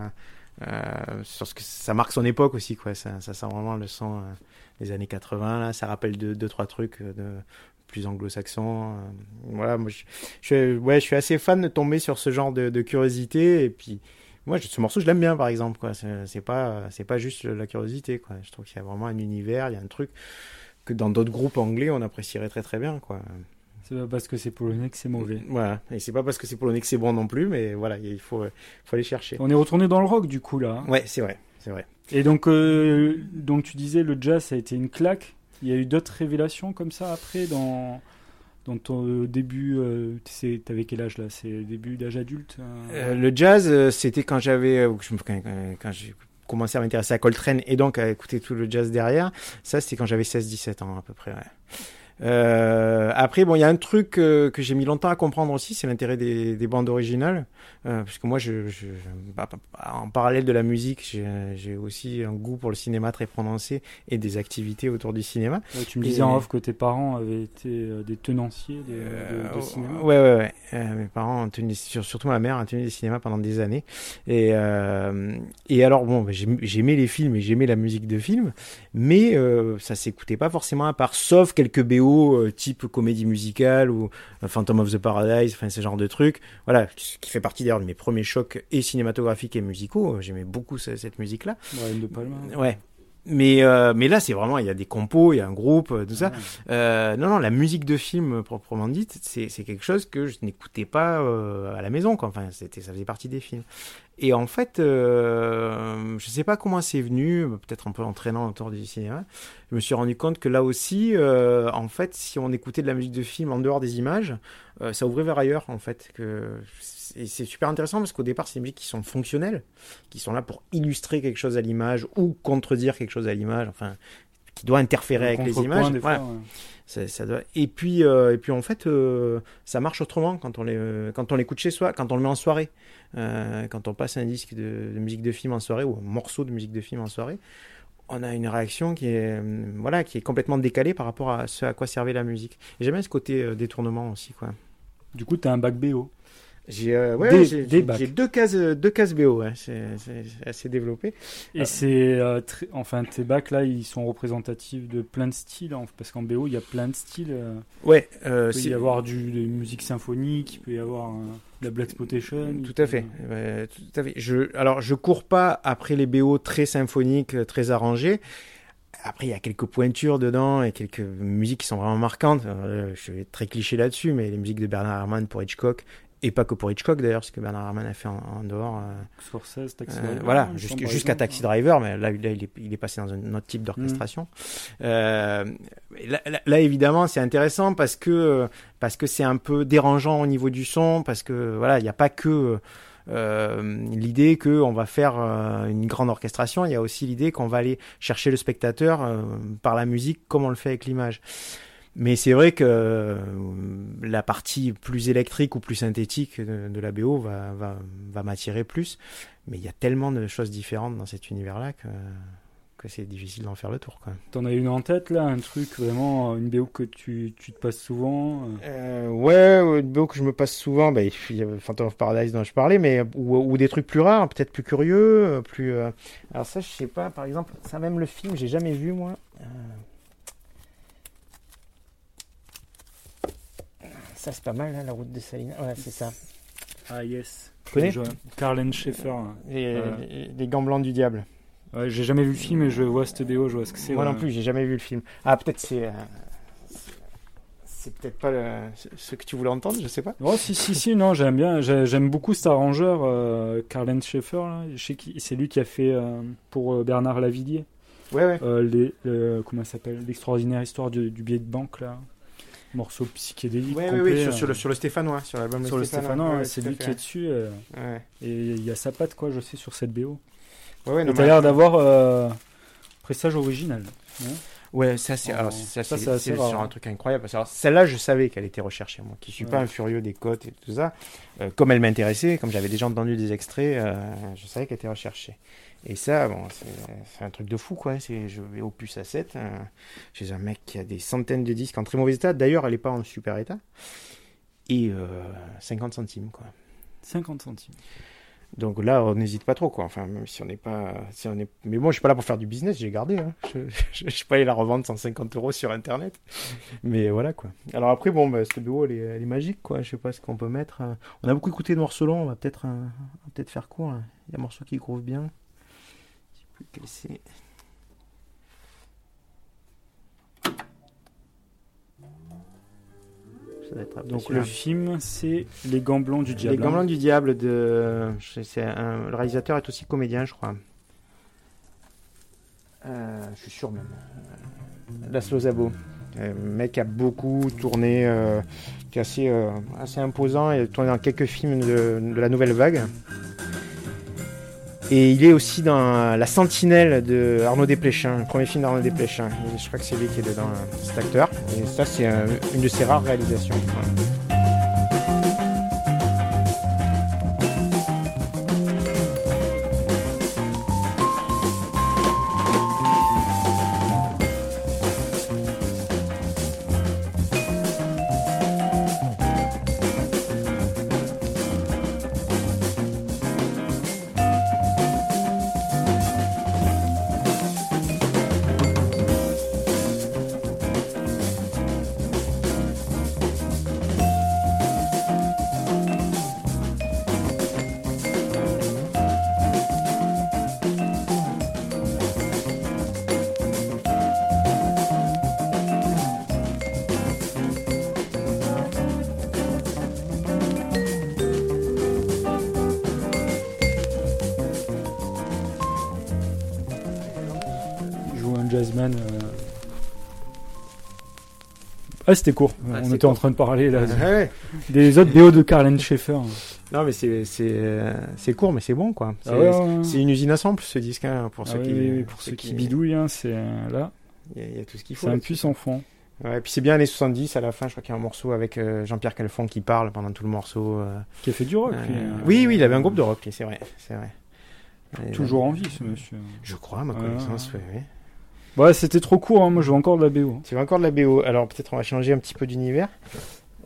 euh, sur ce que ça marque son époque aussi, quoi. Ça, ça sent vraiment le euh, des années 80. Là, ça rappelle deux, deux trois trucs euh, de plus anglo-saxons. euh. voilà, moi, je, ouais, je suis assez fan de tomber sur ce genre de, de curiosité et puis. Moi, ce morceau, je l'aime bien, par exemple. Quoi. C'est, pas, c'est pas juste la curiosité. Quoi. Je trouve qu'il y a vraiment un univers, il y a un truc que dans d'autres groupes anglais, on apprécierait très très bien. Quoi. C'est pas parce que c'est polonais que c'est mauvais. Voilà. Et c'est pas parce que c'est polonais que c'est bon non plus, mais voilà, il faut, faut aller chercher. On est retourné dans le rock du coup là. Ouais, c'est vrai, c'est vrai. Et donc, euh, donc tu disais le jazz ça a été une claque. Il y a eu d'autres révélations comme ça après dans dans ton euh, début. Euh, tu t'avais quel âge là? C'est le début d'âge adulte euh le jazz, euh, c'était quand j'avais, quand, j'ai commencé à m'intéresser à Coltrane et donc à écouter tout le jazz derrière. Ça, c'était quand j'avais 16-17 ans à peu près. Euh, après, bon, il y a un truc euh, que j'ai mis longtemps à comprendre aussi, c'est l'intérêt des, des bandes originales, euh, parce que moi, je, je, bah, en parallèle de la musique, j'ai aussi un goût pour le cinéma très prononcé et des activités autour du cinéma. Ouais, Tu me Et- disais en off que tes parents avaient été euh, des tenanciers des- de, de Euh, cinéma. Ouais, ouais, ouais. Euh, mes parents ont tenu, sur- surtout ma mère a tenu des cinémas pendant des années. Et, euh, et alors, bon, bah, j'aim- j'aimais les films et j'aimais la musique de films, mais euh, ça s'écoutait pas forcément à part, sauf quelques BO euh, type comédie musicale ou euh, Phantom of the Paradise, enfin ce genre de trucs. Voilà, qui qui fait partie d'ailleurs de mes premiers chocs et cinématographiques et musicaux. J'aimais beaucoup ce- cette musique-là. Brian De Palma. Ouais. Mais, euh, mais là, c'est vraiment, il y a des compos, il y a un groupe, euh, tout ça. Euh, non, non, la musique de film proprement dite, c'est c'est quelque chose que je n'écoutais pas euh, à la maison, quoi. Enfin, c'était, ça faisait partie des films. Et en fait, je sais pas comment c'est venu, peut-être un peu entraînant autour du cinéma. Je me suis rendu compte que là aussi, en fait, si on écoutait de la musique de film en dehors des images, ça ouvrait vers ailleurs, en fait. Que c'est super intéressant parce qu'au départ, c'est des musiques qui sont fonctionnelles, qui sont là pour illustrer quelque chose à l'image ou contredire quelque chose à l'image, enfin, qui doit interférer avec les images. des fois, Voilà. ouais. Ça- ça doit- Et puis, euh, et puis en fait, euh, ça marche autrement quand on les, euh, quand on l'écoute chez soi, quand on le met en soirée, Euh, quand on passe un disque de, de musique de film en soirée ou un morceau de musique de film en soirée, on a une réaction qui est, voilà, qui est complètement décalée par rapport à ce à quoi servait la musique. J'aime bien ce côté euh, détournement aussi, quoi. Du coup, tu as un bac BO. J'ai euh, ouais, j'ai- deux cases, euh, deux cases BO, ouais, c'est c'est- c'est assez développé. Et Euh, c'est euh, très- enfin tes bacs là, ils sont représentatifs de plein de styles, hein, parce qu'en BO il y a plein de styles. euh. Ouais, euh, il peut c'est- y avoir du de musique symphonique, il peut y avoir de la black exploitation. il Tout à fait. Euh, tout à fait. Je, alors, je cours pas après les BO très symphoniques, très arrangés. Après, il y a quelques pointures dedans et quelques musiques qui sont vraiment marquantes. Je vais être très cliché là-dessus, mais les musiques de Bernard Herrmann pour Hitchcock Et pas que pour Hitchcock d'ailleurs, ce que Bernard Herrmann a fait en, en dehors. euh, Scorsese, Taxi euh, Driver, voilà, jusqu'- jusqu'à. Taxi Driver, mais là, là, il, est, il est passé dans un autre type d'orchestration. Euh, là, là- là, évidemment, c'est intéressant parce que parce que c'est un peu dérangeant au niveau du son, parce que voilà, il n'y a pas que euh, l'idée qu'on va faire euh, une grande orchestration, il y a aussi l'idée qu'on va aller chercher le spectateur euh, par la musique comme on le fait avec l'image. Mais c'est vrai que euh, la partie plus électrique ou plus synthétique de, de la BO va, va, va m'attirer plus. Mais il y a tellement de choses différentes dans cet univers-là que, que c'est difficile d'en faire le tour. Quoi. T'en as une en tête là, un truc vraiment, une BO que tu, tu te passes souvent euh, Euh, ouais, une BO que je me passe souvent, bah, il y a Phantom of Paradise dont je parlais, mais ou, ou des trucs plus rares, peut-être plus curieux, euh, plus. euh, Alors ça, je sais pas. Par exemple, ça même le film, j'ai jamais vu moi. Euh, Ça c'est pas mal, là, la route de Salina. Ouais, c'est ça. Ah yes. Tu connais Carlen Schaeffer. hein. Les, Euh, les- les gants blancs du diable. Ouais, j'ai jamais vu le film et je vois cette BO, je vois ce que c'est. Moi ouais. non plus, j'ai jamais vu le film. Ah, peut-être c'est. euh, C'est peut-être pas le- ce que tu voulais entendre, je sais pas. Oh si si si non j'aime bien J'ai- j'aime beaucoup cet arrangeur euh, Carlen Schaeffer c'est lui qui a fait euh, pour Bernard Lavillier Ouais, ouais. les le- comment ça s'appelle? L'extraordinaire histoire du, du billet de banque là morceau psychédélique Ouais, complet, ouais, sur, euh, sur le, sur le Stéphanois, sur l'album sur le Stéphanois ouais, c'est lui qui est dessus euh, et il y a sa patte quoi je sais sur cette BO Ouais, ouais, t'as l'air d'avoir euh, pressage original non? Ouais, ça c'est Oh, alors, ça, ça, c'est sur hein. un truc incroyable. Celle-là, je savais qu'elle était recherchée, moi, qui suis pas un furieux des cotes et tout ça. Euh, comme elle m'intéressait, comme j'avais déjà entendu des extraits, euh, je savais qu'elle était recherchée. Et ça, bon, c'est un truc de fou, quoi. C'est je vais au puce à 7 euh, chez un mec qui a des centaines de disques en très mauvais état. D'ailleurs, elle est pas en super état. Et euh, 50 centimes, quoi. 50 centimes Donc là, on n'hésite pas trop, quoi. Enfin, même si on n'est pas, si on est, mais bon, je suis pas là pour faire du business, j'ai gardé. Hein. Je, je suis pas allé la revendre 150 euros sur internet. Mais voilà, quoi. Alors après, bon, bah, cette BO, elle est, elle est magique, quoi. Je sais pas ce qu'on peut mettre. euh. On a beaucoup écouté de morceaux longs, on va peut-être, euh, va peut-être faire court. Il y a un morceau qui groove bien. Ça être donc le film c'est les gants blancs du diable Les Gants hein. Blancs du Diable de. un... Le réalisateur est aussi comédien, je crois. Euh, je suis sûr même. Euh, Laszlo Zabo. Un mec qui a beaucoup tourné, euh, qui est assez, euh, assez imposant et a tourné dans quelques films de, de la nouvelle vague. Et il est aussi dans La Sentinelle de Arnaud Desplechin, le premier film d'Arnaud Desplechin. Je crois que c'est lui qui est dedans, euh, cet acteur. Et ça, c'est un- une de ses rares réalisations. Ah, c'était court. Ah, On était en train de parler là, (laughs) ouais. des autres BO de Carlen Schaeffer. Non, mais c'est c'est euh, c'est court, mais c'est bon quoi. C'est Ah ouais, ouais, ouais. c'est une usine à sample ce disque hein, pour Ah ceux oui, qui oui, oui, pour ceux qui bidouillent, hein, c'est euh, là. Il y, a- il y a tout ce qu'il faut. C'est un puissant fond. Ouais, et puis c'est bien les 70 à la fin. Je crois qu'il y a un morceau avec euh, Jean-Pierre Calfon qui parle pendant tout le morceau. euh. Qui a fait du rock, Euh. Oui, oui, il avait un groupe de rock. C'est vrai, c'est vrai. Toujours en vie, ce monsieur. Je crois, à ma connaissance, ouais. Ouais, c'était trop court. hein, Moi, je veux encore de la BO. Tu veux encore de la BO Alors peut-être on va changer un petit peu d'univers.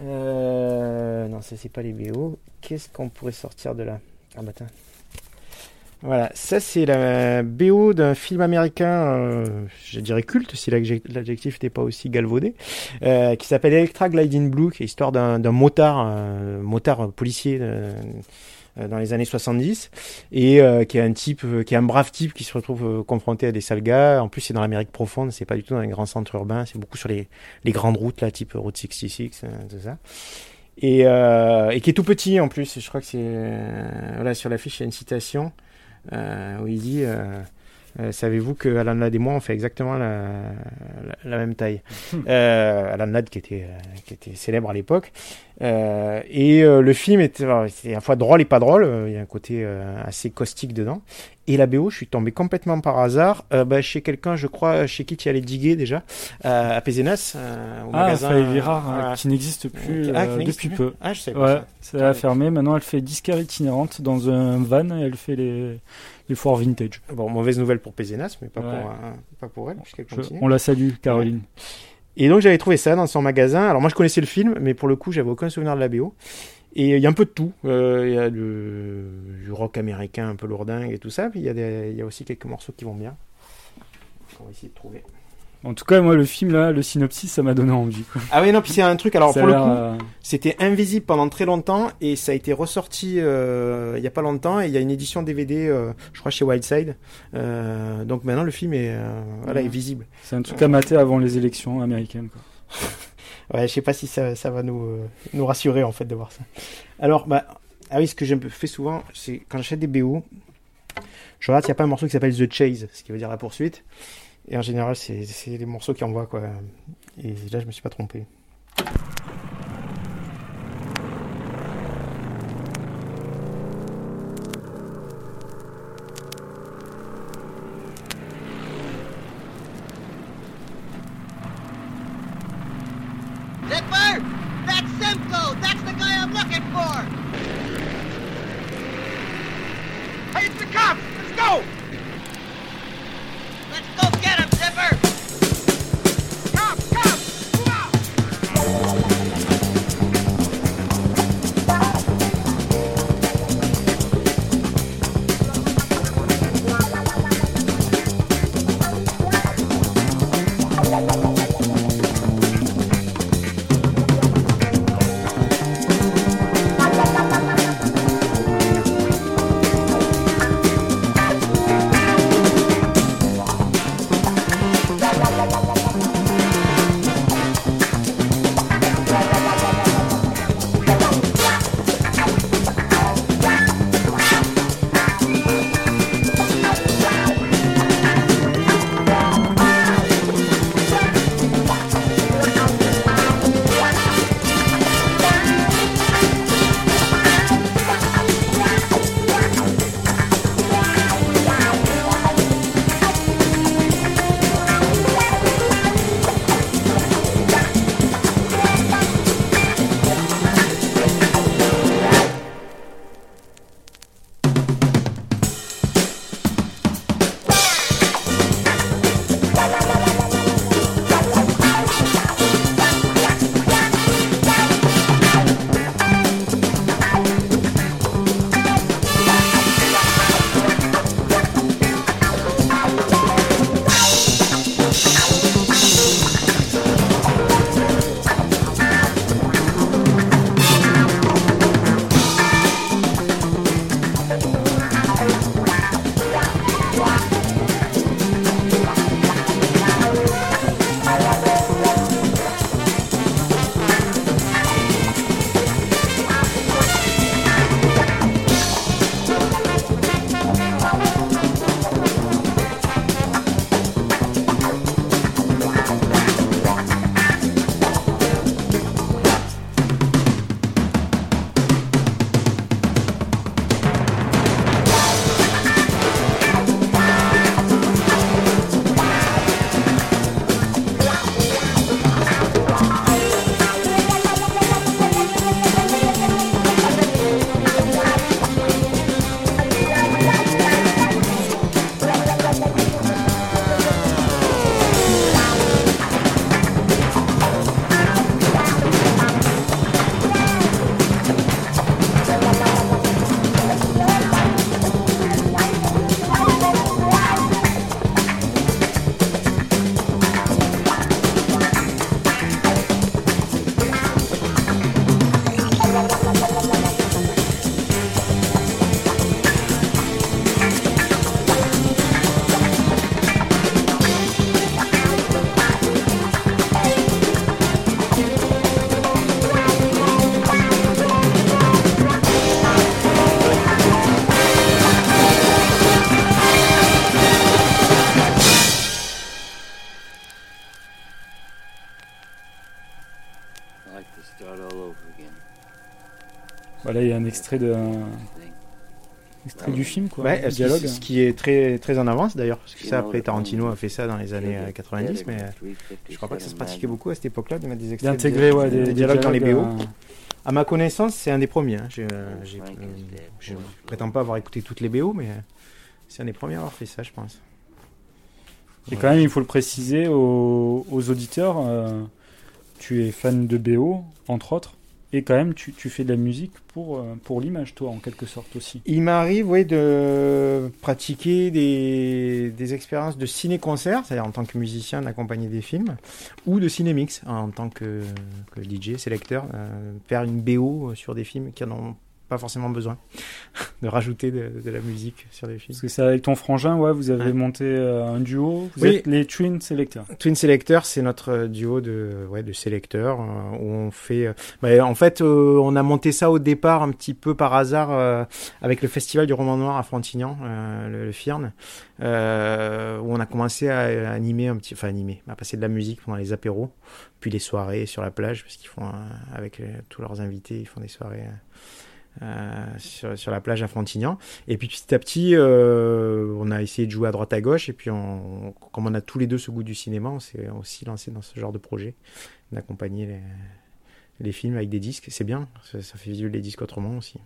Euh, non, ça c'est pas les BO. Qu'est-ce qu'on pourrait sortir de là? Ah bah. Voilà, ça c'est la BO d'un film américain, euh, je dirais culte si l'adjec- l'adjectif n'était pas aussi galvaudé, euh, qui s'appelle Electra Gliding Blue, qui est l'histoire d'un motard, motard policier dans les années 70, et euh, qui est un type, euh, qui est un brave type qui se retrouve euh, confronté à des sales gars. En plus, c'est dans l'Amérique profonde, c'est pas du tout dans les grands centres urbains, c'est beaucoup sur les, les grandes routes là, type Route 66, euh, tout ça. Et, euh, et qui est tout petit en plus. Je crois que c'est. euh, voilà, sur l'affiche, il y a une citation euh, où il dit euh, Savez-vous que Alan Ladd et moi, on fait exactement la, la, la même taille (laughs) euh, Alan Ladd, qui était, euh, qui était célèbre à l'époque. Euh, et le film était, à la fois drôle et pas drôle. Il y a un côté assez caustique dedans. Et la BO, je suis tombé complètement par hasard bah, chez quelqu'un, je crois, chez qui tu allais diguer déjà, à Pézenas, au Ah, magasin. Euh, voilà. qui n'existe plus Ah, qui depuis plus peu. Ah, je savais pas ouais, ça. ça a fermé. Maintenant, elle fait disquaire itinérante dans un van et elle fait les, les foires vintage. Bon, mauvaise nouvelle pour Pézenas, mais pas, Ouais. pour, pas pour elle, puisqu'elle Je- continue. on la salue, Caroline. Et donc j'avais trouvé ça dans son magasin. Alors moi je connaissais le film, mais pour le coup j'avais aucun souvenir de la BO. Et il y a un peu de tout. Euh, Il y a du, du rock américain un peu lourdingue et tout ça. Puis il y, a des- il y a aussi quelques morceaux qui vont bien. On va essayer de trouver. En tout cas, moi, le film, là, le synopsis, ça m'a donné envie. Quoi. Ah oui, non, puis c'est un truc. Alors Ça pour le coup, euh, c'était invisible pendant très longtemps et ça a été ressorti euh, il y a pas longtemps. Et il y a une édition DVD, euh, je crois chez Wildside. Euh, donc maintenant le film est, euh, voilà, Ouais. est visible. C'est un truc à mater avant les élections américaines. Quoi. (laughs) Ouais, je sais pas si ça, ça va nous, euh, nous rassurer en fait de voir ça. Alors, bah, ah oui, ce que je fais souvent, c'est quand j'achète des BO, je regarde s'il n'y a pas un morceau qui s'appelle The Chase, ce qui veut dire la poursuite. Et en général, c'est les morceaux qui envoient quoi. Et là, je me suis pas trompé. Voilà, il y a un extrait de. un extrait du film, quoi. Ouais, le ce, qui, dialogue. ce qui est très, très en avance d'ailleurs, parce que ça après Tarantino a fait ça dans les années euh, 90, mais euh, je crois pas que ça se pratiquait beaucoup à cette époque-là de mettre des extraits de- D'intégrer, ouais, des- des des dialogues dans les BO. euh, À ma connaissance, c'est un des premiers. hein. Je, euh, je prétends pas avoir écouté toutes les BO, mais euh, c'est un des premiers à avoir fait ça, je pense. Et quand même, il faut le préciser aux, aux auditeurs, euh, tu es fan de BO, entre autres, et quand même, tu, fais de la musique pour, euh, pour l'image, toi, en quelque sorte aussi. Il m'arrive, oui, de pratiquer des, des expériences de ciné-concert, c'est-à-dire en tant que musicien d'accompagner des films, ou de ciné-mix en tant que, DJ, sélecteur, euh, faire une BO sur des films qui en ont pas forcément besoin (laughs) de rajouter de, de la musique sur des films. Parce que c'est avec ton frangin, ouais, vous avez Ouais. monté euh, un duo, vous Oui. êtes les Twin Selectors. Twin Selector, c'est notre euh, duo de, ouais, de sélecteurs euh, où on fait. euh, bah, en fait, on a monté ça au départ un petit peu par hasard avec le festival du roman noir à Frontignan, le, le FIRN, où on a commencé à, à animer un petit, enfin animer, à passer de la musique pendant les apéros, puis les soirées sur la plage, parce qu'ils font avec tous leurs invités, ils font des soirées. Euh, sur, sur la plage à Frontignan. Et puis petit à petit, euh, on a essayé de jouer à droite à gauche. Et puis, on, comme on a tous les deux ce goût du cinéma, on s'est aussi lancé dans ce genre de projet, d'accompagner les, les films avec des disques. C'est bien, ça, ça fait vivre les disques autrement aussi.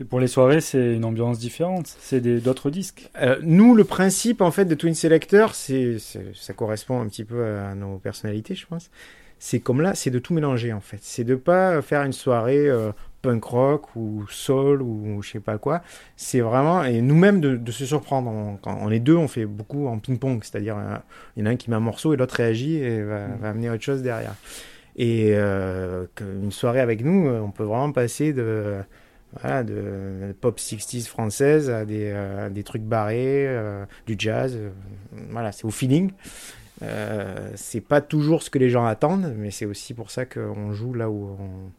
Et pour les soirées, c'est une ambiance différente, c'est des- d'autres disques. Euh, nous, le principe en fait de Twin Selector, c'est, c'est- ça correspond un petit peu à nos personnalités, je pense. C'est comme là, c'est de tout mélanger en fait. C'est de pas faire une soirée euh, punk rock ou soul ou je sais pas quoi. C'est vraiment et nous-mêmes de, de se surprendre. On, quand on est deux, on fait beaucoup en ping-pong, c'est-à-dire euh, il y en a un qui met un morceau et l'autre réagit et va, va amener autre chose derrière. Et euh, une soirée avec nous, euh, on peut vraiment passer de voilà, de pop 60s française à des, euh, des trucs barrés, euh, du jazz. voilà, c'est au feeling. C'est pas toujours ce que les gens attendent, mais c'est aussi pour ça qu'on joue là où on,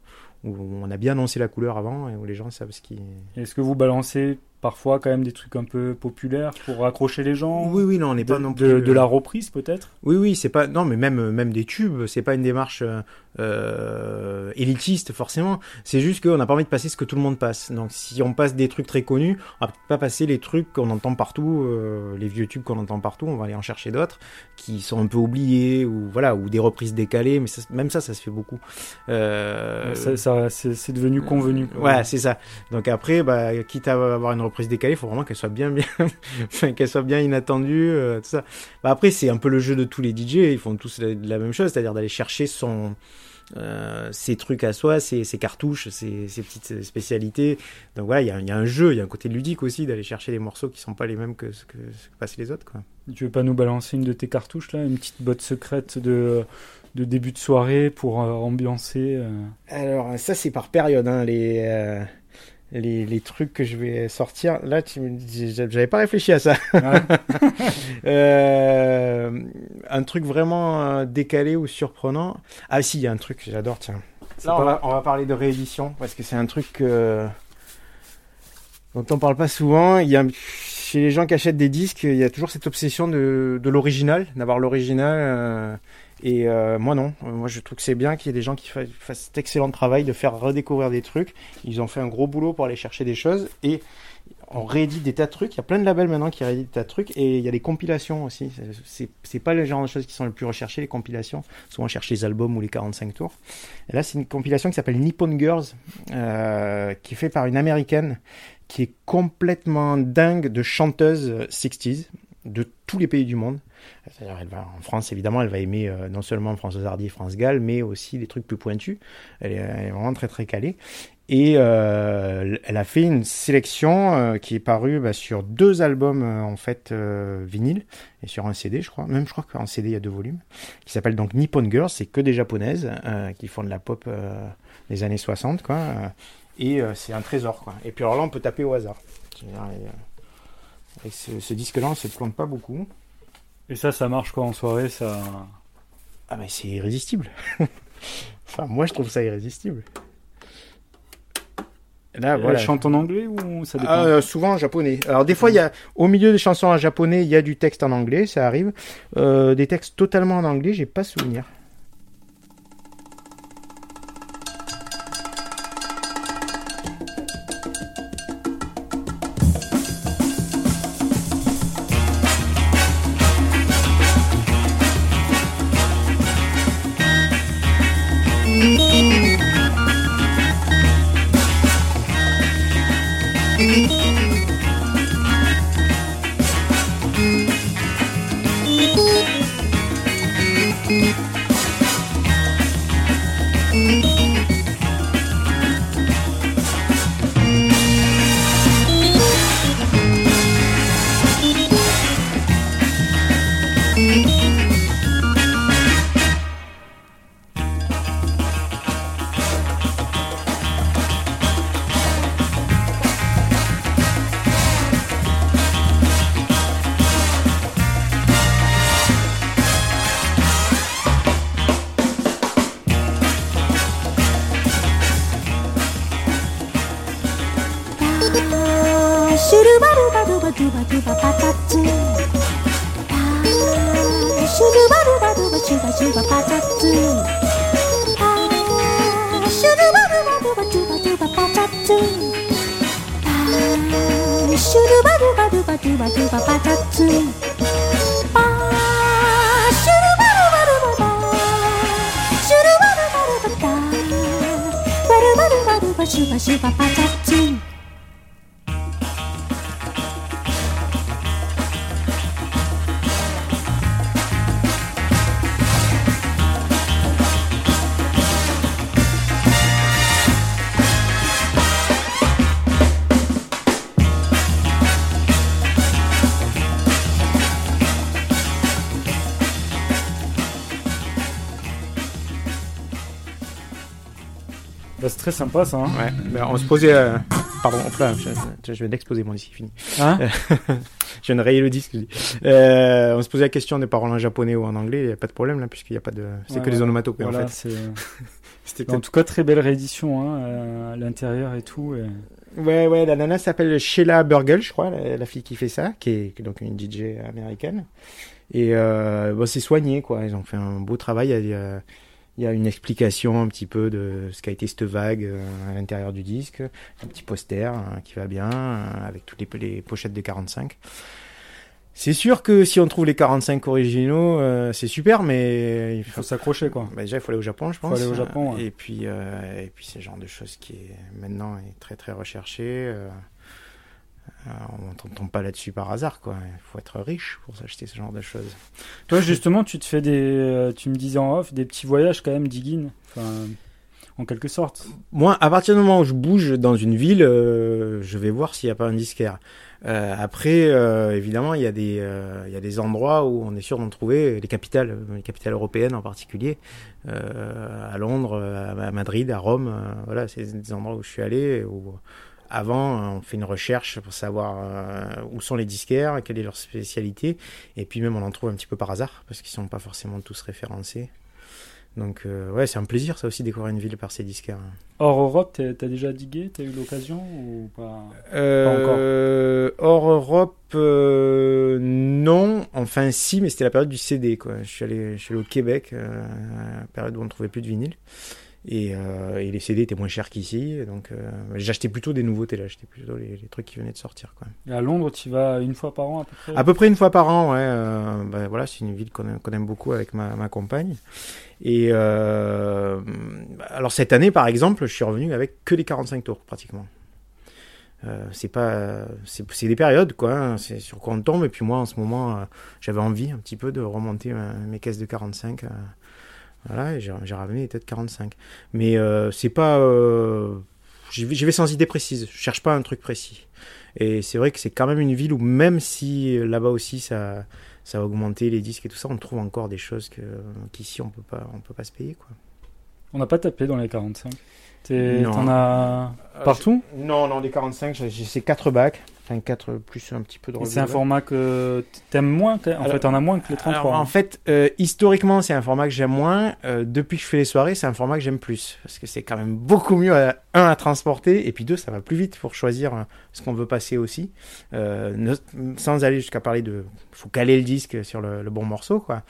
où on a bien annoncé la couleur avant et où les gens savent ce qui. Est-ce que vous balancez parfois quand même des trucs un peu populaires pour raccrocher les gens Oui, oui, non, on n'est pas non plus. de la reprise peut-être? Oui, oui, c'est pas. Non, mais même, même des tubes, c'est pas une démarche euh, euh, élitiste forcément. C'est juste qu'on n'a pas envie de passer ce que tout le monde passe. Donc, si on passe des trucs très connus, on va pas passer les trucs qu'on entend partout, euh, les vieux tubes qu'on entend partout. On va aller en chercher d'autres qui sont un peu oubliés ou voilà, ou des reprises décalées. Mais ça- même ça, ça se fait beaucoup. Euh, Ça- ça- C'est devenu convenu. quoi. Ouais, c'est ça. Donc après, bah, quitte à avoir une reprise décalée, il faut vraiment qu'elle soit bien, bien, (laughs) qu'elle soit bien inattendue, euh, tout ça. Bah, après, c'est un peu le jeu de tous les DJ. Ils font tous la, la même chose, c'est-à-dire d'aller chercher son, euh, ses trucs à soi, ses, ses cartouches, ses, ses petites spécialités. Donc voilà, il y, a- il y a un jeu, il y a un côté ludique aussi d'aller chercher des morceaux qui sont pas les mêmes que ce que, ce que passent les autres, quoi. Tu veux pas nous balancer une de tes cartouches là, une petite botte secrète de, de début de soirée pour euh, ambiancer euh, Alors, ça, c'est par période, hein, les, euh, les, les trucs que je vais sortir. Là, tu me dis- j'avais pas réfléchi à ça. (laughs) Euh, un truc vraiment euh, décalé ou surprenant. Ah, si, il y a un truc que j'adore, tiens. Là, on va, on va parler de réédition parce que c'est un truc que- dont on parle pas souvent. Il y a, chez les gens qui achètent des disques, il y a toujours cette obsession de, de l'original, d'avoir l'original. euh, et euh, moi non, Euh, moi je trouve que c'est bien qu'il y ait des gens qui fa- fassent cet excellent travail de faire redécouvrir des trucs. Ils ont fait un gros boulot pour aller chercher des choses et on réédite des tas de trucs. Il y a plein de labels maintenant qui rééditent des tas de trucs et il y a des compilations aussi. C'est- pas le genre de choses qui sont le plus recherchées, les compilations. Souvent on cherche les albums ou les 45 tours. Là c'est une compilation qui s'appelle Nippon Girls, euh, qui est faite par une américaine qui est complètement dingue de chanteuse 60s de tous les pays du monde. En France, évidemment, elle va aimer euh, non seulement Françoise Hardy et France Gall, mais aussi des trucs plus pointus. Elle est, vraiment très très calée. Et euh, elle a fait une sélection euh, qui est parue bah, sur deux albums en fait vinyle et sur un CD, je crois. Même je crois qu'en CD il y a deux volumes, qui s'appelle donc Nippon Girls. C'est que des japonaises qui font de la pop des années 60, quoi. et c'est un trésor, quoi. Et puis alors là, on peut taper au hasard. Avec ce, disque-là, on se plante pas beaucoup. Et ça, ça marche quoi en soirée ça... Ah mais c'est irrésistible. (laughs) enfin, moi je trouve ça irrésistible. Là, Elle voilà. chante en anglais ou ça dépend Ah, euh, souvent en japonais. Alors des fois, il y a au milieu des chansons en japonais, il y a du texte en anglais, ça arrive. Euh, des textes totalement en anglais, j'ai pas souvenir. バドゥバドゥバパタツパーシュルバルバルバドゥバドゥバパタツパーシュルバルバルババシュルバルバルバタバルバルバルバシュバシュバパタツ très sympa ça. hein. Ouais, on se posait. euh, Pardon, hop là, je, je- je viens d'exploser mon disque, fini. Hein Euh, (laughs) je viens de rayer le disque. Euh, on se posait la question de parler en japonais ou en anglais, il n'y a pas de problème là, puisqu'il n'y a pas de. C'est que les onomatopées voilà, en fait. (laughs) C'était En tout cas, très belle réédition hein, à l'intérieur et tout. et- Ouais, ouais, la nana s'appelle Sheila Burgle, je crois, la, la fille qui fait ça, qui est, qui est donc une DJ américaine. Et euh, bon, c'est soigné, quoi. Ils ont fait un beau travail. Il y a, il y a une explication un petit peu de ce qu'a été cette vague euh, à l'intérieur du disque. Un petit poster hein, qui va bien, euh, avec toutes les, les pochettes de 45. C'est sûr que si on trouve les 45 originaux, euh, c'est super, mais il faut s'accrocher, quoi. Bah, déjà, il faut aller au Japon, je Faut pense. aller au Japon, ouais. Et puis, euh, et puis c'est le genre de choses qui est maintenant est très très recherché. euh, euh, on ne tombe pas là-dessus par hasard, quoi. Il faut être riche pour s'acheter ce genre de choses. Toi, justement, tu te fais des. euh, Tu me disais en off, des petits voyages quand même, digging. Enfin, en quelque sorte. Moi, à partir du moment où je bouge dans une ville, euh, je vais voir s'il n'y a pas un disquaire. Euh, après, euh, évidemment, il y, a des, il y a des endroits où on est sûr d'en trouver, les capitales, les capitales européennes en particulier, à Londres, à Madrid, à Rome. voilà, c'est des endroits où je suis allé. Où, avant, on fait une recherche pour savoir euh, où sont les disquaires, quelle est leur spécialité, et puis même on en trouve un petit peu par hasard parce qu'ils sont pas forcément tous référencés. Donc euh, ouais, c'est un plaisir ça aussi découvrir une ville par ses disquaires. Hors Europe, t'as déjà digué T'as eu l'occasion ou pas? Euh, hors Europe, euh, non. Enfin, si, mais c'était la période du CD. Quoi. Je, suis allé, je suis allé au Québec, la période où on ne trouvait plus de vinyle. Et, euh, et les CD étaient moins chers qu'ici. Donc, euh, j'achetais plutôt des nouveautés. Là. J'achetais plutôt les, les trucs qui venaient de sortir. Quoi. Et à Londres, tu vas une fois par an à peu près? À peu près une fois par an, ouais. euh, bah, voilà, c'est une ville qu'on aime, beaucoup avec ma, ma compagne. Et alors cette année, par exemple, je suis revenu avec que les 45 tours pratiquement. C'est pas, c'est, des périodes quoi. hein, c'est sur quoi on tombe. Et puis moi, en ce moment, j'avais envie un petit peu de remonter mes caisses de 45. Voilà, j'ai, ramené les têtes 45. Mais euh, c'est pas, euh, j'y vais, sans idée précise. Je cherche pas un truc précis. Et c'est vrai que c'est quand même une ville où même si euh, là-bas aussi ça, ça a augmenté les disques et tout ça, on trouve encore des choses qu'ici on peut pas, on peut pas se payer quoi. On n'a pas tapé dans les 45. T'es- Non. T'en as Euh, partout? je- Non, non, des 45, j'ai, j'ai ces 4 bacs. Enfin, 4 plus un petit peu de C'est un format que t'aimes moins En Alors- fait, t'en as moins que les 33. Alors, en hein. fait, euh, historiquement, c'est un format que j'aime moins. Euh, depuis que je fais les soirées, c'est un format que j'aime plus. Parce que c'est quand même beaucoup mieux, à, un, à transporter, et puis deux, ça va plus vite pour choisir euh, ce qu'on veut passer aussi. Euh, ne- sans aller jusqu'à parler de... faut caler le disque sur le, le bon morceau, quoi.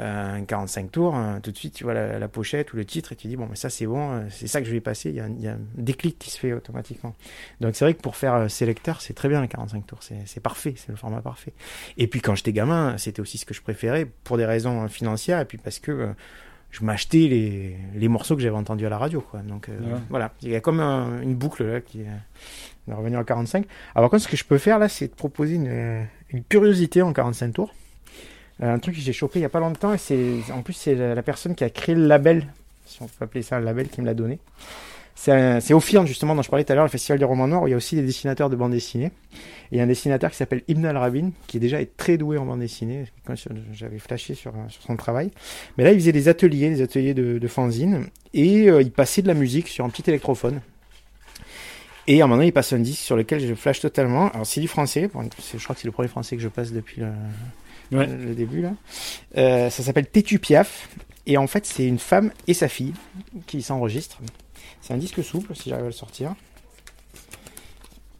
Euh, un 45 tours, hein, tout de suite, tu vois la, la pochette ou le titre, et tu dis, bon, mais ça, c'est bon, euh, c'est ça que je vais passer. Il y, a, un- il y a un déclic qui se fait automatiquement. Donc, c'est vrai que pour faire euh, sélecteur, c'est très bien, les 45 tours. C'est parfait, c'est le format parfait. Et puis quand j'étais gamin, c'était aussi ce que je préférais pour des raisons financières et puis parce que euh, je m'achetais les, les morceaux que j'avais entendus à la radio. Quoi. Donc euh, Ouais. voilà, il y a comme un- une boucle là qui va revenir à 45. Alors contre, ce que je peux faire là, c'est de proposer une, une curiosité en 45 tours. Euh, un truc que j'ai chopé il y a pas longtemps et c'est en plus c'est la, personne qui a créé le label, si on peut appeler ça un label, qui me l'a donné. C'est au justement, dont je parlais tout à l'heure, le Festival du roman noir, où il y a aussi des dessinateurs de bande dessinée. Il y a un dessinateur qui s'appelle Ibn Al-Rabin, qui déjà est très doué en bande dessinée. Quand j'avais flashé sur, sur son travail. Mais là, il faisait des ateliers, des ateliers de, de fanzine. Et euh, il passait de la musique sur un petit électrophone. Et à un moment donné, il passe un disque sur lequel je flash totalement. Alors, c'est du français. Je crois que c'est le premier français que je passe depuis le, Ouais. le début, là. Euh, ça s'appelle Tétu Piaf. Et en fait, c'est une femme et sa fille qui s'enregistrent. C'est un disque souple, si j'arrive à le sortir.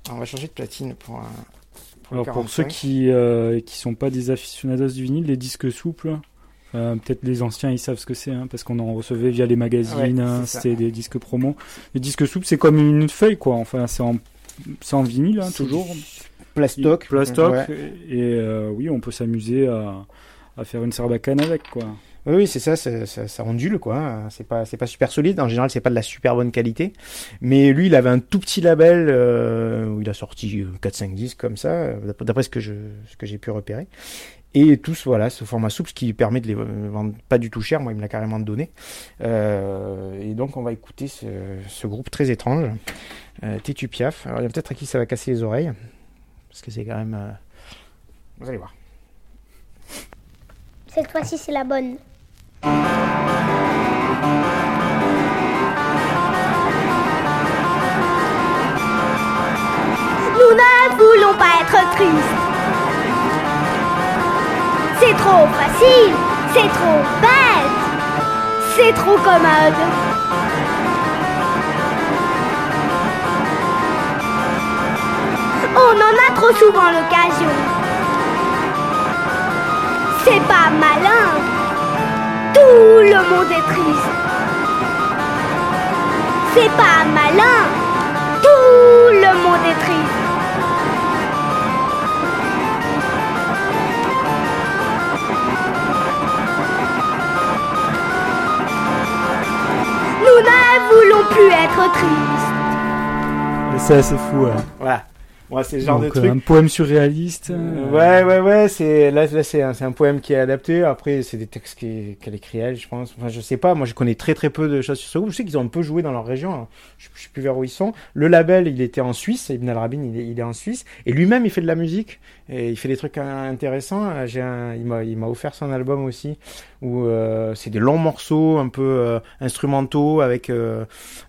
Alors, on va changer de platine pour, euh, pour le Alors pour ceux 45. qui euh, qui sont pas des aficionados du vinyle, les disques souples, euh, peut-être les anciens ils savent ce que c'est, hein, parce qu'on en recevait via les magazines, Ouais, hein, c'était des disques promo. Les disques souples c'est comme une feuille quoi, enfin c'est en en vinyle hein, toujours. Plastoc. Plastoc Ouais. et euh, oui on peut s'amuser à, à faire une sarbacane avec quoi. Oui, c'est ça, ça, ça, ondule quoi. C'est pas, c'est pas super solide. En général, c'est pas de la super bonne qualité. Mais lui, il avait un tout petit label euh, où il a sorti 4-5 disques comme ça, euh, d'après- d'après ce que je, ce que j'ai pu repérer. Et tous, voilà, ce format souple, ce qui permet de les vendre pas du tout cher. Moi, il me l'a carrément donné. Euh, et donc, on va écouter ce, ce groupe très étrange, euh, Tétu Piaf. Alors, il y a peut-être à qui ça va casser les oreilles, parce que c'est quand même. euh, Vous allez voir. Cette fois-ci, c'est la bonne. Nous ne voulons pas être tristes. C'est trop facile, c'est trop bête, c'est trop commode. On en a trop souvent l'occasion. C'est pas malin. Tout le monde est triste. C'est pas malin. Tout le monde est triste. Nous ne voulons plus être tristes. Et ça c'est fou. hein. Voilà. Moi, c'est le genre Donc, de euh, truc. un poème surréaliste. euh, Ouais, ouais, ouais, c'est là, là c'est un, un poème qui est adapté. Après, c'est des textes qu'elle écrit elle, je pense. Enfin, je sais pas. Moi, je connais très très peu de choses sur ce groupe. Je sais qu'ils ont un peu joué dans leur région. hein. Je, je sais plus vers où ils sont. Le label, il était en Suisse. Ibn Al Rabin, il est, il est en Suisse. Et lui-même, il fait de la musique et il fait des trucs intéressants. J'ai un, il m'a, offert son album aussi où euh, c'est des longs morceaux un peu euh, instrumentaux avec euh,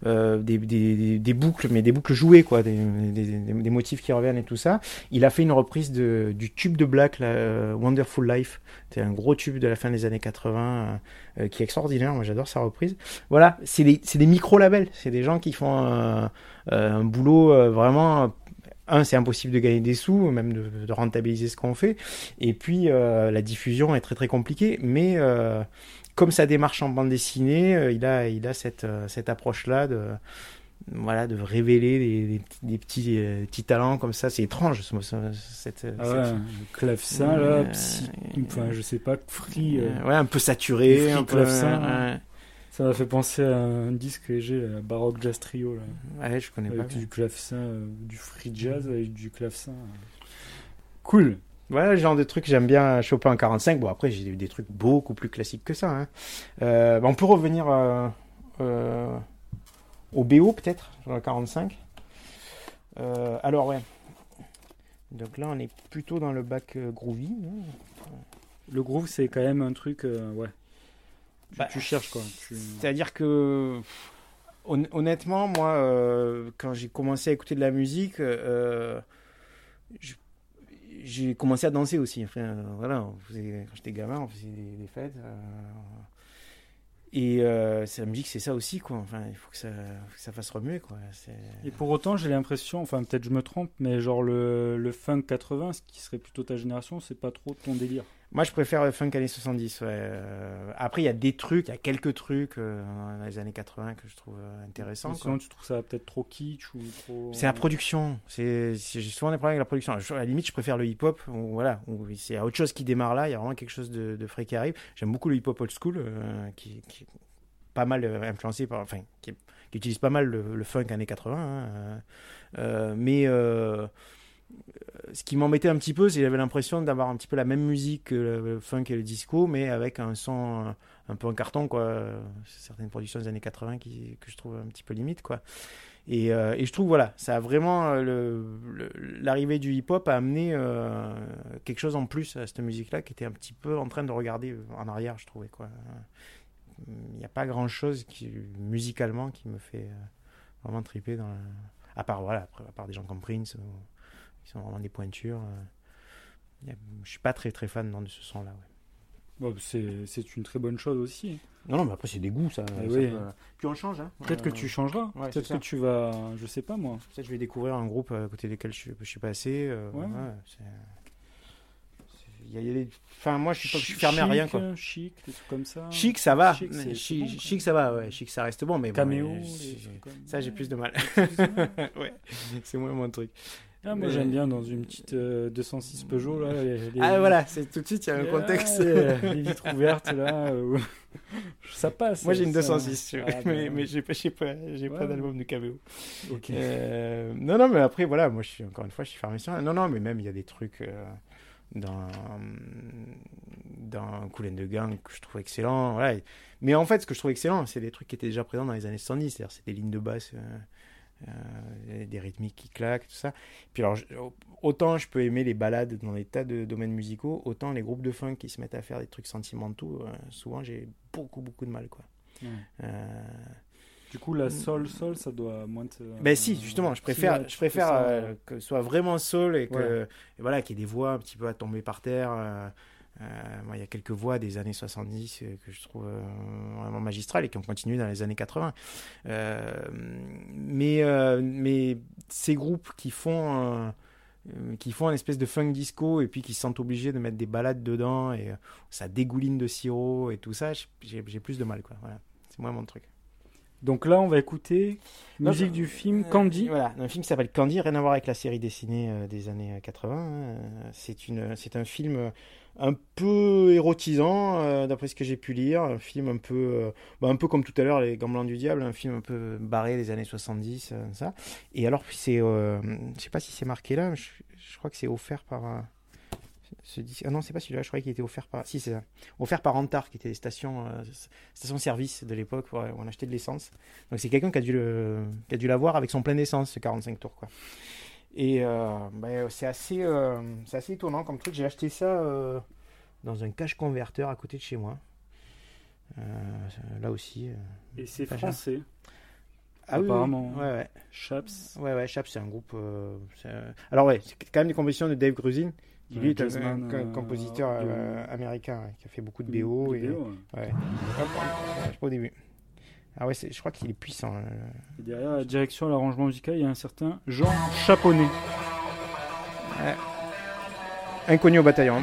euh, des, des, des- boucles, mais des boucles jouées, quoi, des, des, des- motifs qui reviennent et tout ça. Il a fait une reprise de, du tube de Black, là, euh, Wonderful Life. C'est un gros tube de la fin des années 80 euh, qui est extraordinaire. Moi, j'adore sa reprise. Voilà, c'est des, micro-labels. C'est des gens qui font un boulot vraiment. Un, c'est impossible de gagner des sous, même de, de rentabiliser ce qu'on fait. Et puis, euh, la diffusion est très très compliquée. Mais euh, comme sa démarche en bande dessinée, euh, il a, il a cette, cette approche-là de, voilà, de révéler des, des petits- des petits, petits talents comme ça. C'est étrange, ce- ce- cette, Ah ouais, clavecin là, psy- enfin je sais pas, free. ouais, un peu saturé, un peu, clavecin. ouais. Ça m'a fait penser à un disque que j'ai, Baroque Jazz Trio là. Ouais, je connais avec pas. du clavecin, euh, du free jazz avec du clavecin. Cool. Voilà le genre de truc que j'aime bien choper en 45. Bon, après, j'ai eu des trucs beaucoup plus classiques que ça. hein. Euh, bah, on peut revenir euh, au BO, peut-être, dans le 45. Euh, alors, ouais. Donc là, on est plutôt dans le bac groovy. hein. Le groove c'est quand même un truc, ouais. Tu, Bah, tu cherches quoi. tu- C'est-à-dire que, hon- honnêtement, moi, euh, quand j'ai commencé à écouter de la musique, euh, j'ai commencé à danser aussi. Enfin, voilà, on faisait- quand j'étais gamin, on faisait des, des fêtes. euh, et euh, la musique, c'est ça aussi, quoi. Enfin, il faut que ça, faut que ça fasse remuer, quoi. Et pour autant, j'ai l'impression, enfin peut-être je me trompe, mais genre le, le funk 80, ce qui serait plutôt ta génération, c'est pas trop ton délire. Moi, je préfère le funk années 70. Ouais. Euh, Après, il y a des trucs, il y a quelques trucs euh, dans les années 80 que je trouve euh, intéressants. Mais quoi. Sinon, tu trouves ça peut-être trop kitsch ou trop. C'est la production. C'est, j'ai souvent des problèmes avec la production. À la limite, je préfère le hip-hop. Où, voilà, c'est autre chose qui démarre là. Il y a vraiment quelque chose de, de frais qui arrive. J'aime beaucoup le hip-hop old school, euh, qui, qui est pas mal euh, influencé par, enfin, qui, utilise pas mal le, le funk années 80. hein, euh, euh, mais euh, ce qui m'embêtait un petit peu, c'est que j'avais l'impression d'avoir un petit peu la même musique que le, funk et le disco, mais avec un son euh, un peu en carton, quoi. Certaines productions des années 80 qui, que je trouve un petit peu limite, quoi. Et, euh, je trouve, voilà, ça a vraiment. euh, L'arrivée du hip-hop a amené quelque chose en plus à cette musique-là qui était un petit peu en train de regarder en arrière, je trouvais, quoi. Il n'y a pas grand-chose qui, musicalement qui me fait vraiment triper dans la- À part, voilà, à part des gens comme Prince, qui sont vraiment des pointures. euh, y a- je suis pas très très fan non, de ce son-là. ouais. Bon, c'est c'est une très bonne chose aussi. Non, non, mais après, c'est des goûts, ça. Eh ça oui. peut- Puis on change, hein. Peut-être que Euh, tu changeras. ouais, c'est Peut-être ça. que tu vas, je sais pas moi. Peut-être je vais découvrir un groupe à côté desquels je, je suis passé. euh, Ouais. ouais, c'est- c'est- il y a- il y a des- Enfin, moi, je suis, pas, je suis fermé à rien, Chic, quoi. euh, Chic, des trucs comme ça. Chic, ça va. Chic, bon, ça va, ouais. Chic, ça reste bon, mais Caméo, euh, ça, j'ai plus de mal. ouais, c'est (laughs) moins mon truc. Ah, moi Mais- j'aime bien dans une petite euh, 206 Peugeot là. les- les- Ah, voilà, c'est tout de suite, il y a un Ah, contexte. les, les vitres ouvertes là. euh, (laughs) ça passe. Moi, j'ai une ça. 206, Ah, mais, ben, mais j'ai pas, pas, Ouais, pas d'album de. Ok. Euh, non, non, mais après, voilà, moi, je suis, encore une fois, je suis fermé sur rien. Non, non, mais même, il y a des trucs euh, dans, dans Cool and the Gang que je trouve excellent. Voilà. Mais en fait, ce que je trouve excellent, c'est des trucs qui étaient déjà présents dans les années 70. C'est-à-dire, c'est des lignes de basse, euh, des rythmiques qui claquent, tout ça. Puis alors, autant je peux aimer les balades dans des tas de domaines musicaux, autant les groupes de funk qui se mettent à faire des trucs sentimentaux, euh, souvent, j'ai beaucoup, beaucoup de mal, quoi. Ouais. Euh, Du coup, la sol, sol, ça doit moins te. ben si, justement, je si, préfère, je préfère euh, que ce soit vraiment soul et que Ouais. et voilà, qu'il y ait des voix un petit peu à tomber par terre. Euh, moi, il y a quelques voix des années 70 euh, que je trouve euh, vraiment magistrales et qui ont continué dans les années 80. Euh, mais, mais ces groupes qui font, qui font un espèce de funk disco et puis qui se sentent obligés de mettre des balades dedans et ça dégouline de sirop et tout ça, j'ai plus de mal. quoi. Voilà. C'est moins mon truc. Donc là, on va écouter Non, musique du film Euh, Candy. Voilà, un film qui s'appelle Candy, rien à voir avec la série dessinée euh, des années 80. hein. Euh, C'est une, c'est un film un peu érotisant, euh, d'après ce que j'ai pu lire. Un film un peu, euh, bah, un peu comme tout à l'heure, Les Gants Blancs du Diable, un film un peu barré des années 70, euh, ça. Et alors, c'est, je sais pas si c'est marqué là, je, je crois que c'est offert par. Ce disque- Ah non, c'est pas celui-là, je croyais qu'il était offert par. Si, c'est ça. Offert par Antar, qui était station, euh, station service de l'époque où on achetait de l'essence. Donc c'est quelqu'un qui a dû le, qui a dû l'avoir avec son plein d'essence, ce 45 tours, quoi. Et euh, ben, c'est assez, euh, c'est assez étonnant comme truc. J'ai acheté ça euh, dans un cache converteur à côté de chez moi. Là aussi. Et c'est cher. français. Ah oui, oui, Apparemment. Ouais, ouais. Chaps. Ouais, ouais, Chaps, c'est un groupe. euh, un- Alors, ouais, c'est quand même des compositions de Dave Grusin, lui est un, jazzman, un- un euh, compositeur euh, américain, ouais, qui a fait beaucoup de De- BO. et, BO, ouais. Ouais, je pas au début. Ah ouais, je crois qu'il est puissant. euh. Et derrière la direction et l'arrangement musical, il y a un certain Jean Chaponnet. Inconnu au bataillon.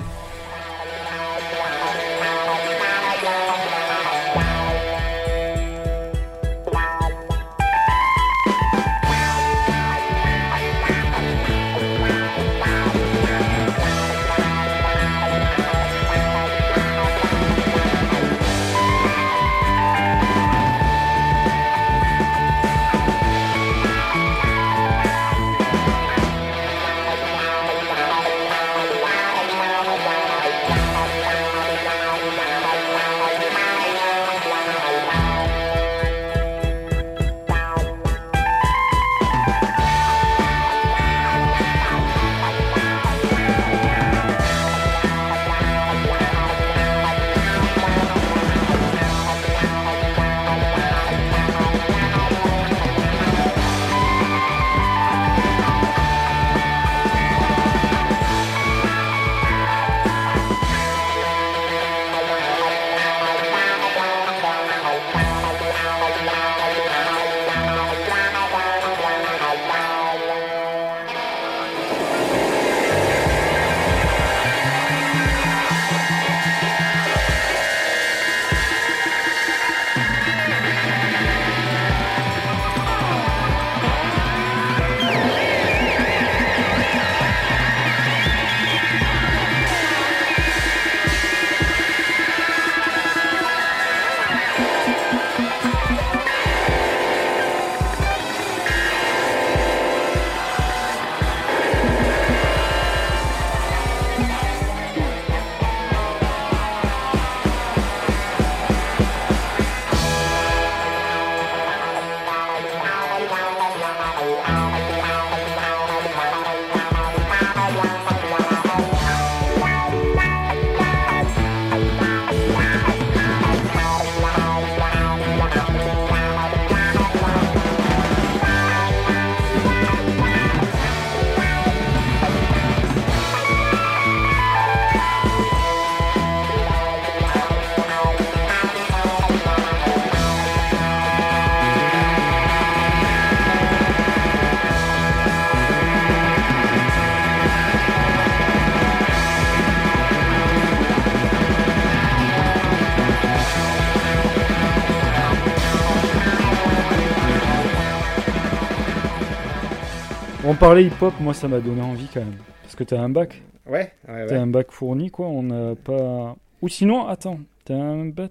On parlait hip-hop, moi ça m'a donné envie quand même. Parce que t'as un bac. Ouais, ouais, T'as ouais. un bac fourni, quoi. On n'a pas. Ou sinon, attends, t'as un bac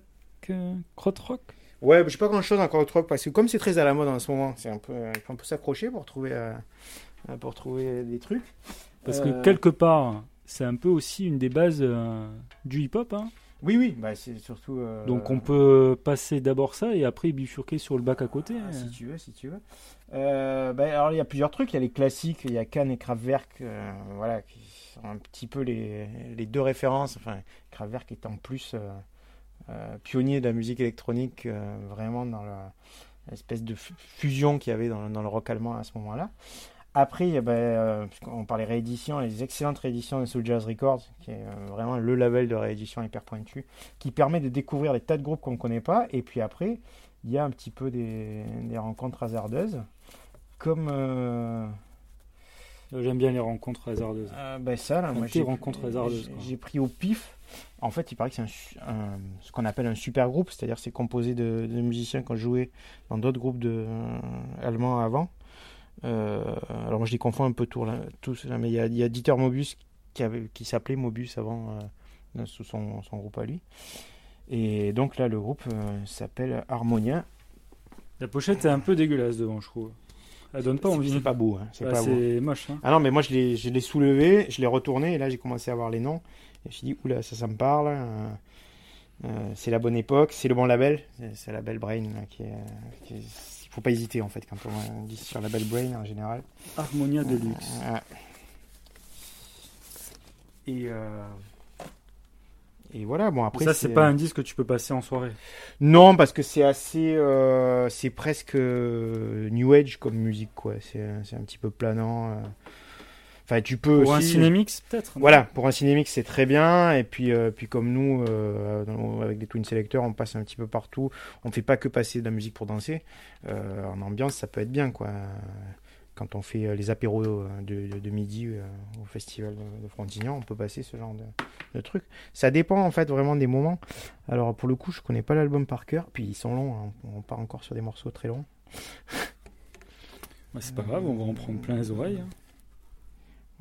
euh, crotte-rock Ouais, mais j'ai pas grand chose encore au truc parce que comme c'est très à la mode en ce moment, c'est un peu, il faut un peu s'accrocher pour trouver, euh, euh, pour trouver des trucs. Parce Euh, que quelque part, c'est un peu aussi une des bases euh, du hip-hop. Hein. Oui, oui, bah c'est surtout. euh, Donc on peut passer d'abord ça et après bifurquer sur le bac à côté. Ah, si tu veux, si tu veux. Euh, bah, alors il y a plusieurs trucs, il y a les classiques, il y a Cannes et Kraftwerk, euh, voilà, qui sont un petit peu les, deux références. Enfin, Kraftwerk étant plus euh, pionnier de la musique électronique, vraiment dans l'espèce de fu- fusion qu'il y avait dans, le rock allemand à ce moment-là. Après, bah, euh, puisqu'on parlait réédition, les excellentes rééditions de Soul Jazz Records, qui est vraiment le label de réédition hyper pointu, qui permet de découvrir des tas de groupes qu'on ne connaît pas. Et puis après, il y a un petit peu des rencontres hasardeuses, comme euh, J'aime bien les rencontres hasardeuses. euh, ben ça, là, moi j'ai rencontres hasardeuses, j'ai- pris au pif. En fait, il paraît que c'est un ce qu'on appelle un super groupe, c'est-à-dire c'est composé de, de musiciens qui ont joué dans d'autres groupes de, euh, allemands avant. Euh, alors moi je les confonds un peu tous, là, tous là, mais il y a, il y a Dieter Mobus qui, avait- qui s'appelait Mobus avant euh, sous son, son groupe à lui. Et donc là le groupe euh, s'appelle Harmonia. La pochette est un peu dégueulasse devant, je trouve. Elle donne pas envie. C'est pas beau. Hein, c'est Ah, pas beau. c'est moche. Hein. Ah non, mais moi je l'ai, je l'ai soulevé, je l'ai retourné et là j'ai commencé à voir les noms. Et je me suis dit, oula, ça, ça me parle. euh, euh, c'est la bonne époque, c'est le bon label. C'est, c'est Label Brain là, qui est. qui est- Il faut pas hésiter en fait quand on dit sur Label Brain en général. Harmonia Deluxe. Ouais. Et. Euh, Et voilà, bon après. ça, c'est pas un disque que tu peux passer en soirée. Non, parce que c'est assez. euh, c'est presque euh, New Age comme musique, quoi. C'est, un petit peu planant. euh. Enfin, tu peux Pour un cinémix, peut-être, Voilà, pour un cinémix, c'est très bien. Et puis, euh, puis comme nous, euh, dans- avec des Twin Selectors, on passe un petit peu partout. On fait pas que passer de la musique pour danser. Euh, en ambiance, ça peut être bien, quoi. Quand on fait euh, les apéros euh, de, de- de midi euh, au festival de, Frontignan, on peut passer ce genre de, de trucs. Ça dépend en fait vraiment des moments. Alors pour le coup, je connais pas l'album par cœur. Puis ils sont longs. hein. On part encore sur des morceaux très longs. Bah, c'est pas grave, on va en prendre plein les oreilles. hein.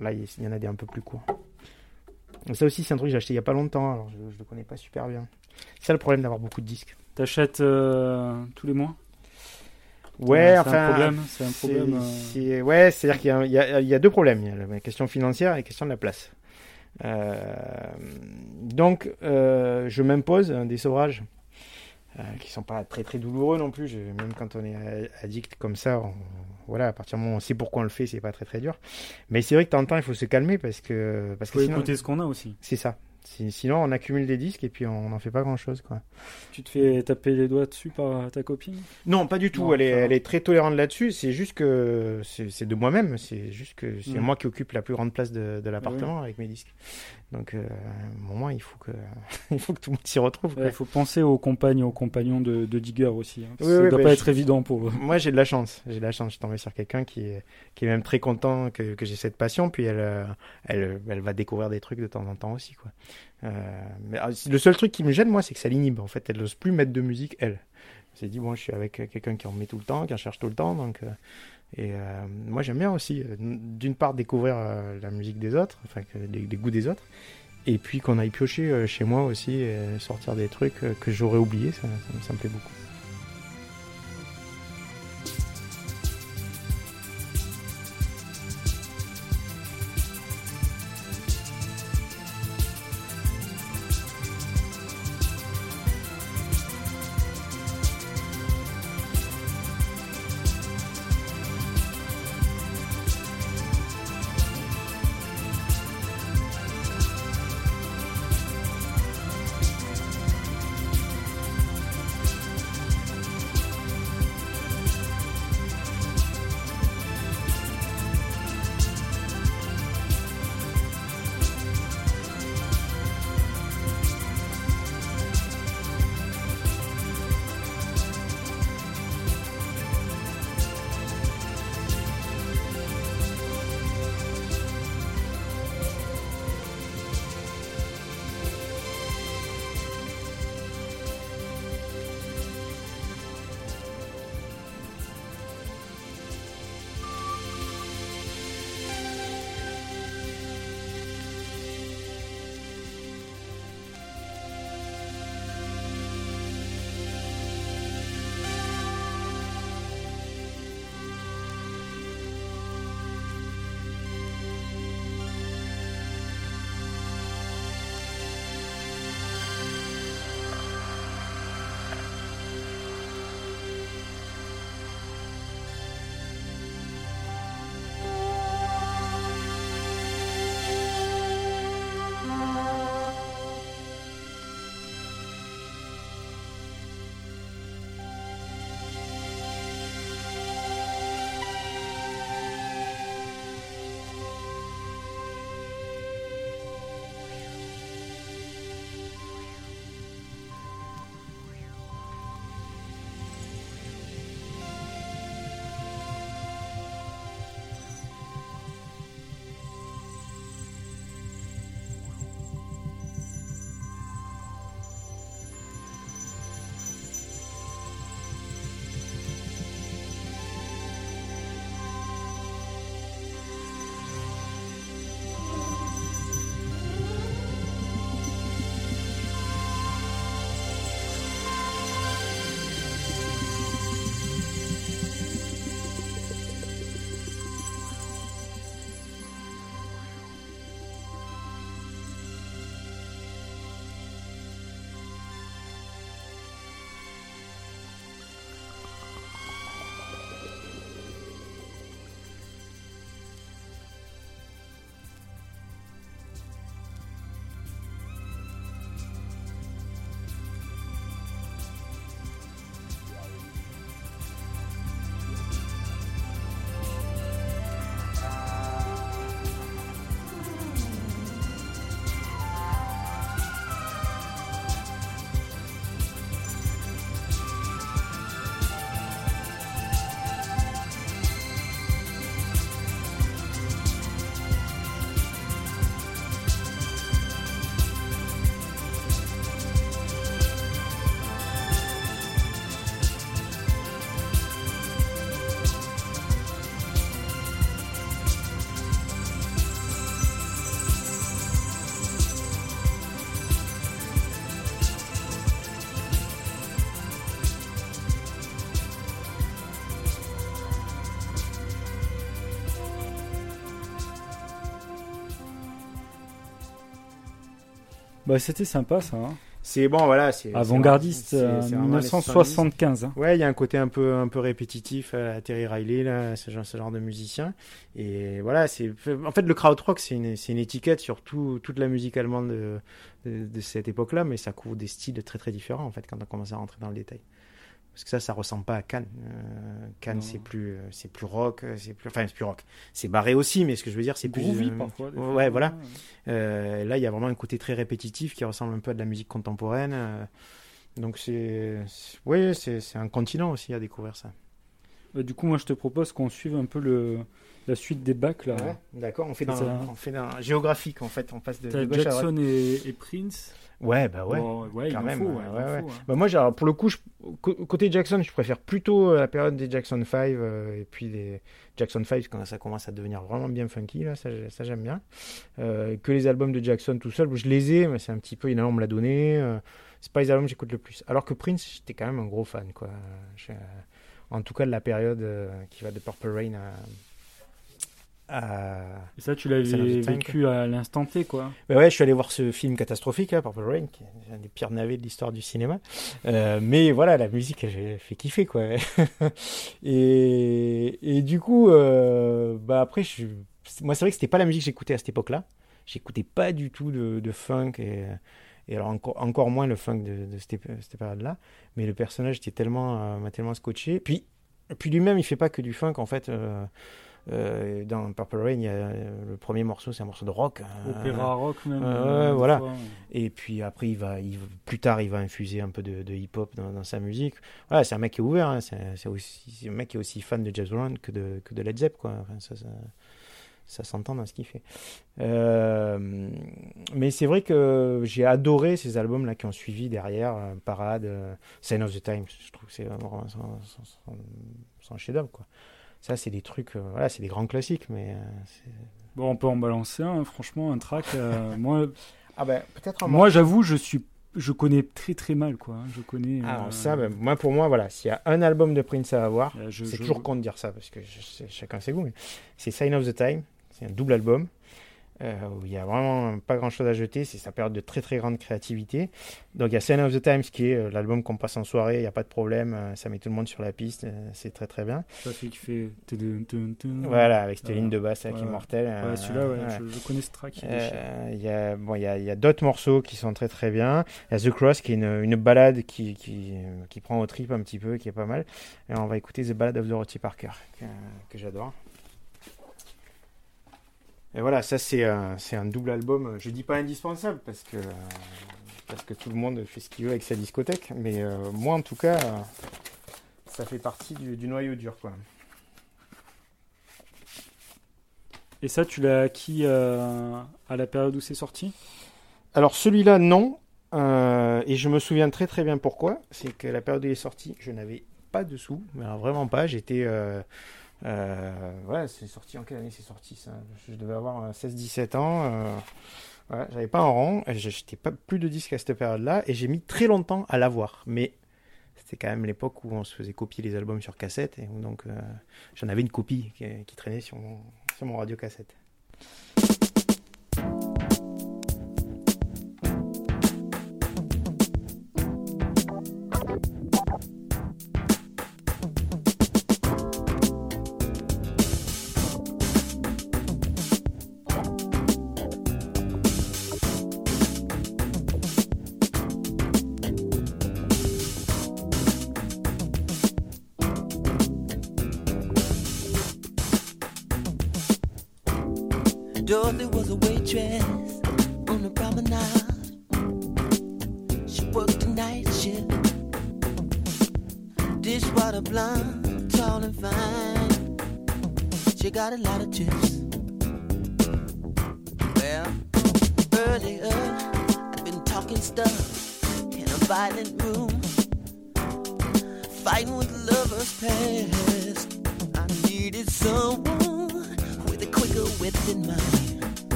Là, il y- en a des un peu plus courts. Ça aussi, c'est un truc que j'ai acheté il y a pas longtemps, alors je, je le connais pas super bien. C'est ça le problème d'avoir beaucoup de disques. T'achètes euh, tous les mois? Ouais, c'est enfin. un problème. C'est un problème. euh, c'est- Ouais, c'est-à-dire qu'il y a, y y deux problèmes. Il y a la question financière et la question de la place. Euh, donc, euh, je m'impose un des sauverages euh, qui sont pas très très douloureux non plus. Je- même quand on est addict comme ça, on- voilà, à partir du moment où on sait pourquoi on le fait, c'est pas très très dur. Mais c'est vrai que de temps en temps, il faut se calmer parce que parce Faut que sinon, écouter ce qu'on a aussi. C'est ça. Si- Sinon, on accumule des disques et puis on n'en fait pas grand chose, quoi. Tu te fais taper les doigts dessus par ta copine? Non, pas du tout. Non, elle, est, elle est très tolérante là-dessus. C'est juste que c'est de moi-même. C'est juste que c'est Mm. moi qui occupe la plus grande place de, de l'appartement avec mes disques. Donc, euh, à un moment, il faut que (laughs) il faut que tout le monde s'y retrouve. Il quoi. faut penser aux compagnes, aux compagnons de, de Digger aussi. hein, Oui, ça doit bah, pas être évident pour eux. Moi, j'ai de la chance. J'ai de la chance. Je suis tombé sur quelqu'un qui est, qui est même très content que, que j'ai cette passion. Puis elle, euh, elle, elle va découvrir des trucs de temps en temps aussi, quoi. Euh, mais ah, le seul truc qui me gêne, moi, c'est que ça l'inhibe. En fait, elle n'ose plus mettre de musique, elle. Elle s'est dit, bon, je suis avec quelqu'un qui en met tout le temps, qui en cherche tout le temps. Donc, euh, et euh, moi, j'aime bien aussi, euh, d'une part, découvrir euh, la musique des autres, enfin, les, les goûts des autres. Et puis qu'on aille piocher chez moi aussi, sortir des trucs que j'aurais oubliés, ça, ça me plaît beaucoup. Bah, c'était sympa ça. hein. C'est bon, voilà. c'est Avant-gardiste, c'est- euh, c'est vraiment les 1975. hein. Ouais, il y a un côté un peu, un peu répétitif à Terry Riley, là, ce genre, ce genre de musicien. Et voilà, c'est, en fait, le krautrock, c'est une, c'est une étiquette sur tout- toute la musique allemande de, de, de cette époque-là, mais ça couvre des styles très très différents, en fait, quand on commence à rentrer dans le détail. Parce que ça, ça ressemble pas à Cannes. Euh, Cannes, c'est plus, euh, c'est plus rock, euh, c'est plus, enfin, c'est plus rock. C'est barré aussi, mais ce que je veux dire, c'est plus. Groovy, euh, parfois, Ouais, fois. voilà. Là, il y a vraiment un côté très répétitif qui ressemble un peu à de la musique contemporaine. donc c'est, oui, c'est, un continent aussi à découvrir ça. Bah, du coup, moi, je te propose qu'on suive un peu le, la suite des bacs là. Ouais, d'accord. On fait dans, on fait dans géographique en fait. On passe de, de gauche à droite. Jackson et, et Prince. Ouais, bah ouais. Bon, ouais, il quand même. faut, ouais, ouais, faut, hein. Bah, moi, alors, pour le coup, je- côté Jackson, je préfère plutôt euh, la période des Jackson 5 euh, et puis des Jackson 5 quand ça commence à devenir vraiment bien funky. Là, ça, j'ai- ça j'aime bien. Euh, que les albums de Jackson tout seul, je les ai, mais c'est un petit peu. Il y en a, on me l'a donné. euh, c'est pas les albums que j'écoute le plus. Alors que Prince, j'étais quand même un gros fan, quoi. Je- en tout cas, de la période qui va de Purple Rain à. Et ça, tu l'avais vécu à l'instant T, quoi. Bah ouais, je suis allé voir ce film catastrophique, hein, Purple Rain, qui est un des pires navets de l'histoire du cinéma. Euh, mais voilà, la musique, elle fait kiffer, quoi. (laughs) et, et du coup, euh, bah après, je, moi, c'est vrai que c'était pas la musique que j'écoutais à cette époque-là. J'écoutais pas du tout de, de funk et, et alors encore, encore moins le funk de, de cette, cette période-là. Mais le personnage était tellement, euh, m'a tellement scotché. Puis, puis lui-même, il fait pas que du funk, en fait. Euh, dans Purple Rain, il y a, euh, le premier morceau, c'est un morceau de rock. euh, Opéra rock, même, euh, voilà. fois. Et puis après, il va, il, plus tard, il va infuser un peu de, de hip-hop dans, dans sa musique. Voilà, c'est un mec qui est ouvert. hein, C'est aussi, un mec qui est aussi fan de Jazz Brown que de, que de Led Zepp, quoi. Enfin, ça, ça, ça s'entend dans ce qu'il fait. Euh, mais c'est vrai que j'ai adoré ces albums-là qui ont suivi derrière, Parade, Sign of the Times. Je trouve que c'est vraiment son, son- son- son chef-d'œuvre, quoi. Ça, c'est des trucs, euh, voilà, c'est des grands classiques, mais euh, Bon, on peut en balancer un, franchement, un track. euh, (laughs) moi, Ah ben, peut-être moi j'avoue, je suis, je connais très très mal, quoi. hein, Je connais. Alors euh, ça, ben, moi pour moi, voilà, s'il y a un album de Prince à avoir, Euh, c'est je- toujours con de dire ça parce que je chacun ses goûts, mais c'est Sign of the Time, c'est un double album euh, où il y a vraiment pas grand chose à jeter, c'est sa période de très très grande créativité. Donc il y a Sign of the Times qui est euh, l'album qu'on passe en soirée, il n'y a pas de problème, euh, ça met tout le monde sur la piste, euh, c'est très très bien. Ça fait qui fait. Voilà, avec cette ligne de basse qui est mortelle. Ouais, euh, celui-là. Je, connais ce track. il Euh, y a, bon, y d'autres morceaux qui sont très très bien. Il y a The Cross qui est une, balade qui, qui, euh, prend au trip un petit peu, qui est pas mal. Et on va écouter The Ballad of Dorothy Parker, que j'adore. Et voilà, ça c'est un, c'est un double album. Je dis pas indispensable parce que, parce que tout le monde fait ce qu'il veut avec sa discothèque. Mais euh, moi en tout cas, ça fait partie du, du noyau dur. Quoi. Et ça, tu l'as acquis euh, à la période où c'est sorti? Alors celui-là, non. Euh, et je me souviens très très bien pourquoi. C'est que la période où il est sorti, je n'avais pas de sous. Mais alors, vraiment pas. J'étais... Euh, euh, ouais, c'est sorti en quelle année c'est sorti ça? Je devais avoir euh, 16-17 ans. Euh, j'avais pas un et J'achetais pas plus de disques à cette période-là. Et j'ai mis très longtemps à l'avoir. Mais c'était quand même l'époque où on se faisait copier les albums sur cassette. Et donc euh, j'en avais une copie qui, qui traînait sur mon, sur mon radio cassette.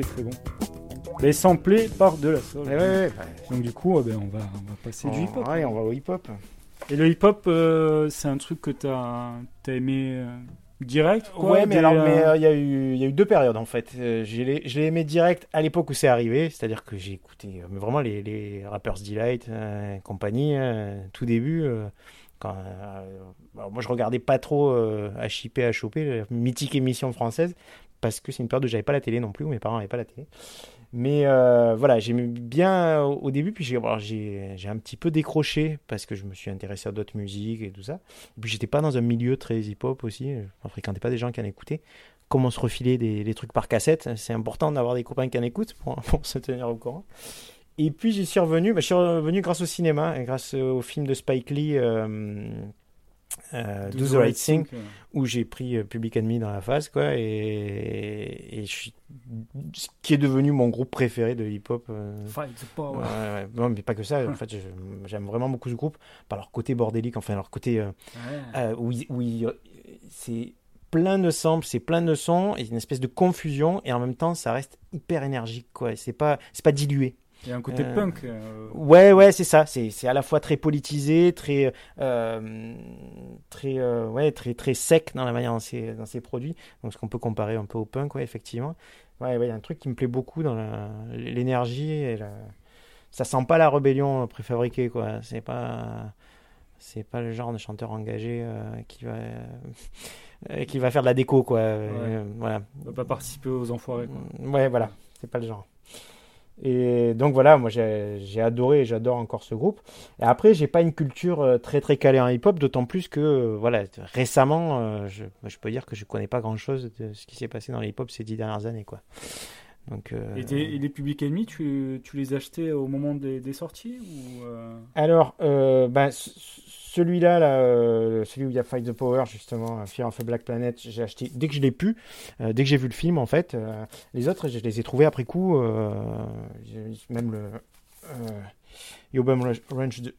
Très très bon. Mais samplé par de la soul. Ouais, ouais, ouais. Donc du coup, euh, ben, on, va, on va passer du hip-hop. ouais, on va au hip-hop. Et le hip-hop, euh, c'est un truc que t'as as aimé euh, direct quoi, ouais, mais alors, il y a eu, il y a eu deux périodes en fait. Je l'ai aimé direct à l'époque où c'est arrivé, c'est-à-dire que j'ai écouté mais vraiment les, les Rappers Delight, compagnie, tout début. quand, euh, moi, je regardais pas trop euh, HIP, HOP, la mythique émission française, parce que c'est une période où j'avais pas la télé non plus, où mes parents n'avaient pas la télé. Mais euh, voilà, j'aimais bien au, début, puis j'ai un petit peu décroché parce que je me suis intéressé à d'autres musiques et tout ça. Et puis j'étais pas dans un milieu très hip-hop aussi, je fréquentais pas des gens qui en écoutaient. Comme on se refilait des, trucs par cassette, c'est important d'avoir des copains qui en écoutent (laughs) pour, se tenir au courant. Et puis j'y suis revenu, bah, je suis revenu grâce au cinéma, grâce au film de Spike Lee, euh, euh, Do, the, Right Thing, euh. où j'ai pris euh, Public Enemy dans la face, quoi, et, et je suis, ce qui est devenu mon groupe préféré de hip-hop. euh, Fight the power. Ouais, ouais. Non, mais pas que ça. En fait, j'aime vraiment beaucoup ce groupe par leur côté bordélique, enfin leur côté euh, euh, où, où c'est plein de samples, c'est plein de sons, et une espèce de confusion, et en même temps, ça reste hyper énergique, quoi. C'est pas, c'est pas dilué. Il y a un côté Euh, punk. euh, Ouais, ouais, c'est ça. C'est, à la fois très politisé, très, euh, très, ouais, très, très sec dans la manière dont c'est, dans ses produits. Donc, ce qu'on peut comparer un peu au punk, ouais, effectivement. Ouais, ouais, il y a un truc qui me plaît beaucoup dans l'énergie et la... ça sent pas la rébellion préfabriquée, quoi. C'est pas, c'est pas le genre de chanteur engagé euh, qui va, euh, qui va faire de la déco, quoi. Euh, voilà. On va pas participer aux enfoirés. Quoi. Ouais, voilà, c'est pas le genre. Et donc voilà, moi j'ai adoré et j'adore encore ce groupe. Et après, j'ai pas une culture euh, très très calée en hip-hop, d'autant plus que euh, voilà, récemment, euh, je, je peux dire que je connais pas grand-chose de ce qui s'est passé dans le hip-hop ces dix dernières années, quoi. Donc, euh, Et, les Public Enemy, tu, tu les achetais au moment des, des sorties ou euh, Alors, euh, ben, celui-là, là, euh, celui où il y a Fight the Power, justement, euh, Fear of a Black Planet, j'ai acheté dès que je l'ai pu, euh, dès que j'ai vu le film, en fait. Les autres, je les ai trouvés après coup, même le Yobam Rush,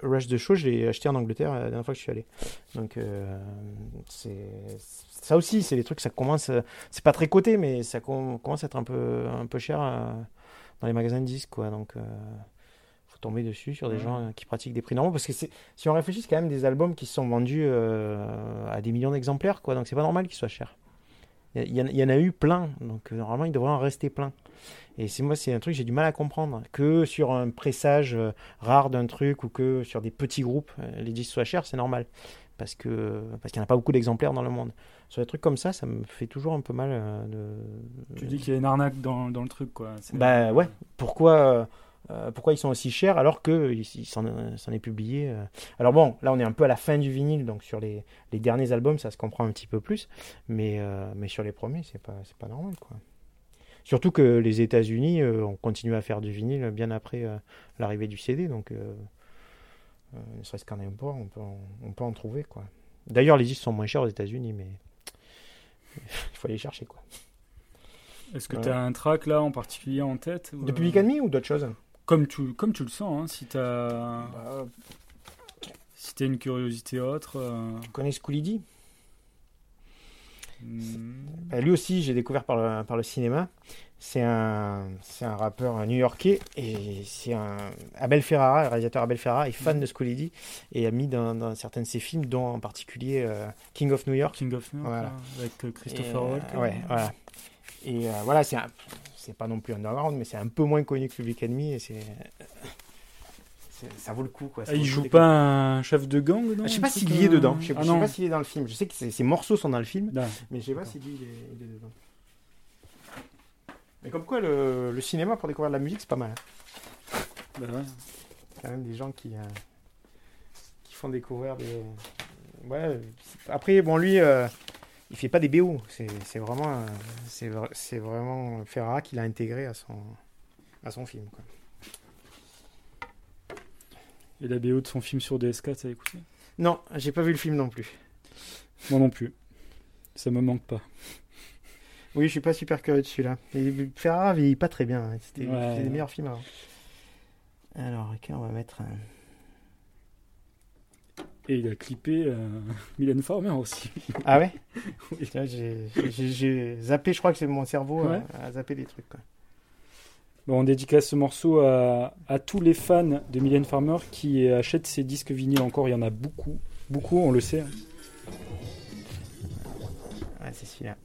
Rush de, Show, je l'ai acheté en Angleterre la dernière fois que je suis allé. Donc, c'est ça aussi, c'est des trucs, ça commence, c'est pas très coté, mais ça com- commence à être un peu, un peu cher dans les magasins de disques, quoi. Donc, tomber dessus sur des Ouais. gens euh, qui pratiquent des prix normaux parce que si on réfléchit c'est quand même des albums qui sont vendus euh, à des millions d'exemplaires quoi donc c'est pas normal qu'ils soient chers Il y, en- il y en a eu plein, donc euh, normalement il devrait en rester plein. Et c'est moi, c'est un truc que j'ai du mal à comprendre. Que sur un pressage euh, rare d'un truc ou que sur des petits groupes, les disques soient chers, c'est normal. Parce que parce qu'il n'y en a pas beaucoup d'exemplaires dans le monde. Sur des trucs comme ça, ça me fait toujours un peu mal euh, de. Tu dis qu'il y a une arnaque dans, dans le truc, quoi. Bah ouais. Pourquoi, euh, euh, pourquoi ils sont aussi chers alors que il il s'en est publié euh. Alors bon, là on est un peu à la fin du vinyle, donc sur les, les derniers albums ça se comprend un petit peu plus, mais euh, mais sur les premiers c'est pas normal quoi. Surtout que les États-Unis euh, ont continué à faire du vinyle bien après euh, l'arrivée du CD, donc euh, euh, ne serait-ce qu'en import, on peut en, on peut en trouver quoi. D'ailleurs les disques sont moins chers aux États-Unis, mais (laughs) il faut aller chercher quoi. Est-ce que Ouais. tu as un track là en particulier en tête ou, De euh, Public Enemy ou d'autres choses? Comme tu, comme tu le sens, hein, si tu as. Bah, Si t'as une curiosité autre. euh, Tu connais Schooly D hmm, Euh, Lui aussi, j'ai découvert par le, par le cinéma. C'est un, c'est un rappeur new-yorkais et c'est un Abel Ferrara, le réalisateur Abel Ferrara est fan de Schooly D et a mis dans, dans certains de ses films, dont en particulier euh, King of New York. King of New York, Voilà. là, avec euh, Christopher euh, Walken. Ouais, voilà. Et euh, voilà, c'est un- c'est pas non plus underground, mais c'est un peu moins connu que Public Enemy et c'est, ça vaut le coup quoi. Ça Ah, il joue pas un chef de gang non Je sais pas s'il y est dedans. Je sais, ah je sais non. pas s'il est dans le film. Je sais que ses morceaux sont dans le film, Ah, mais je sais pas si lui il est, il est dedans. Mais comme quoi, le, le cinéma pour découvrir de la musique, c'est pas mal. hein. bah ouais. quand même des gens qui, euh, qui font découvrir des. Ouais. Après, bon, lui, euh, il fait pas des BO. C'est vraiment, c'est vra- c'est vraiment Ferrara qui l'a intégré à son, à son film. Quoi. Et la BO de son film sur DS4, ça a écouté? Non, j'ai pas vu le film non plus. Moi non plus. Ça me manque pas. Oui, je suis pas super curieux de celui-là. Ferrara vieillit pas très bien. hein. C'était Ouais. des meilleurs films avant. Alors, ok, on va mettre. un- Et il a clippé euh, (laughs) Mylène Farmer aussi. Ah ouais (laughs) Oui. J'ai zappé, je crois que c'est mon cerveau Ouais. à, à zapper des trucs. Quoi. Bon, on dédicace ce morceau à, à tous les fans de Mylène Farmer qui achètent ses disques vinyles encore. Il y en a beaucoup. Beaucoup, on le sait. Ouais, c'est celui-là.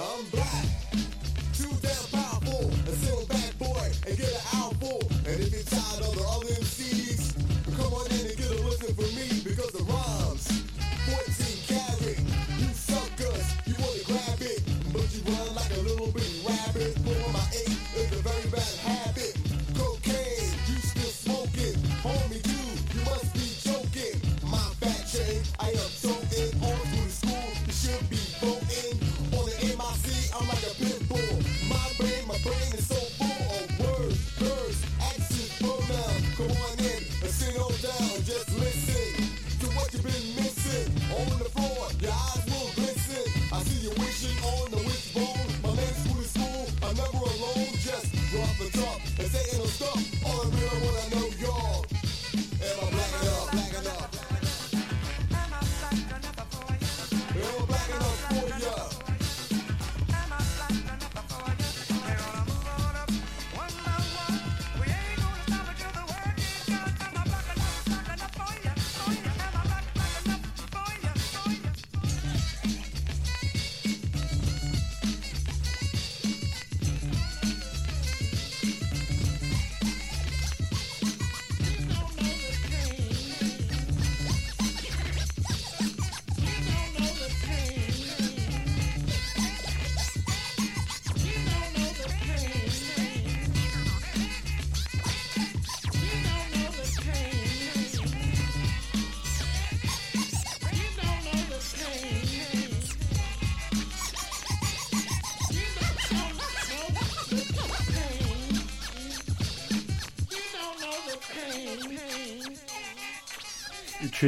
I'm black. Two down.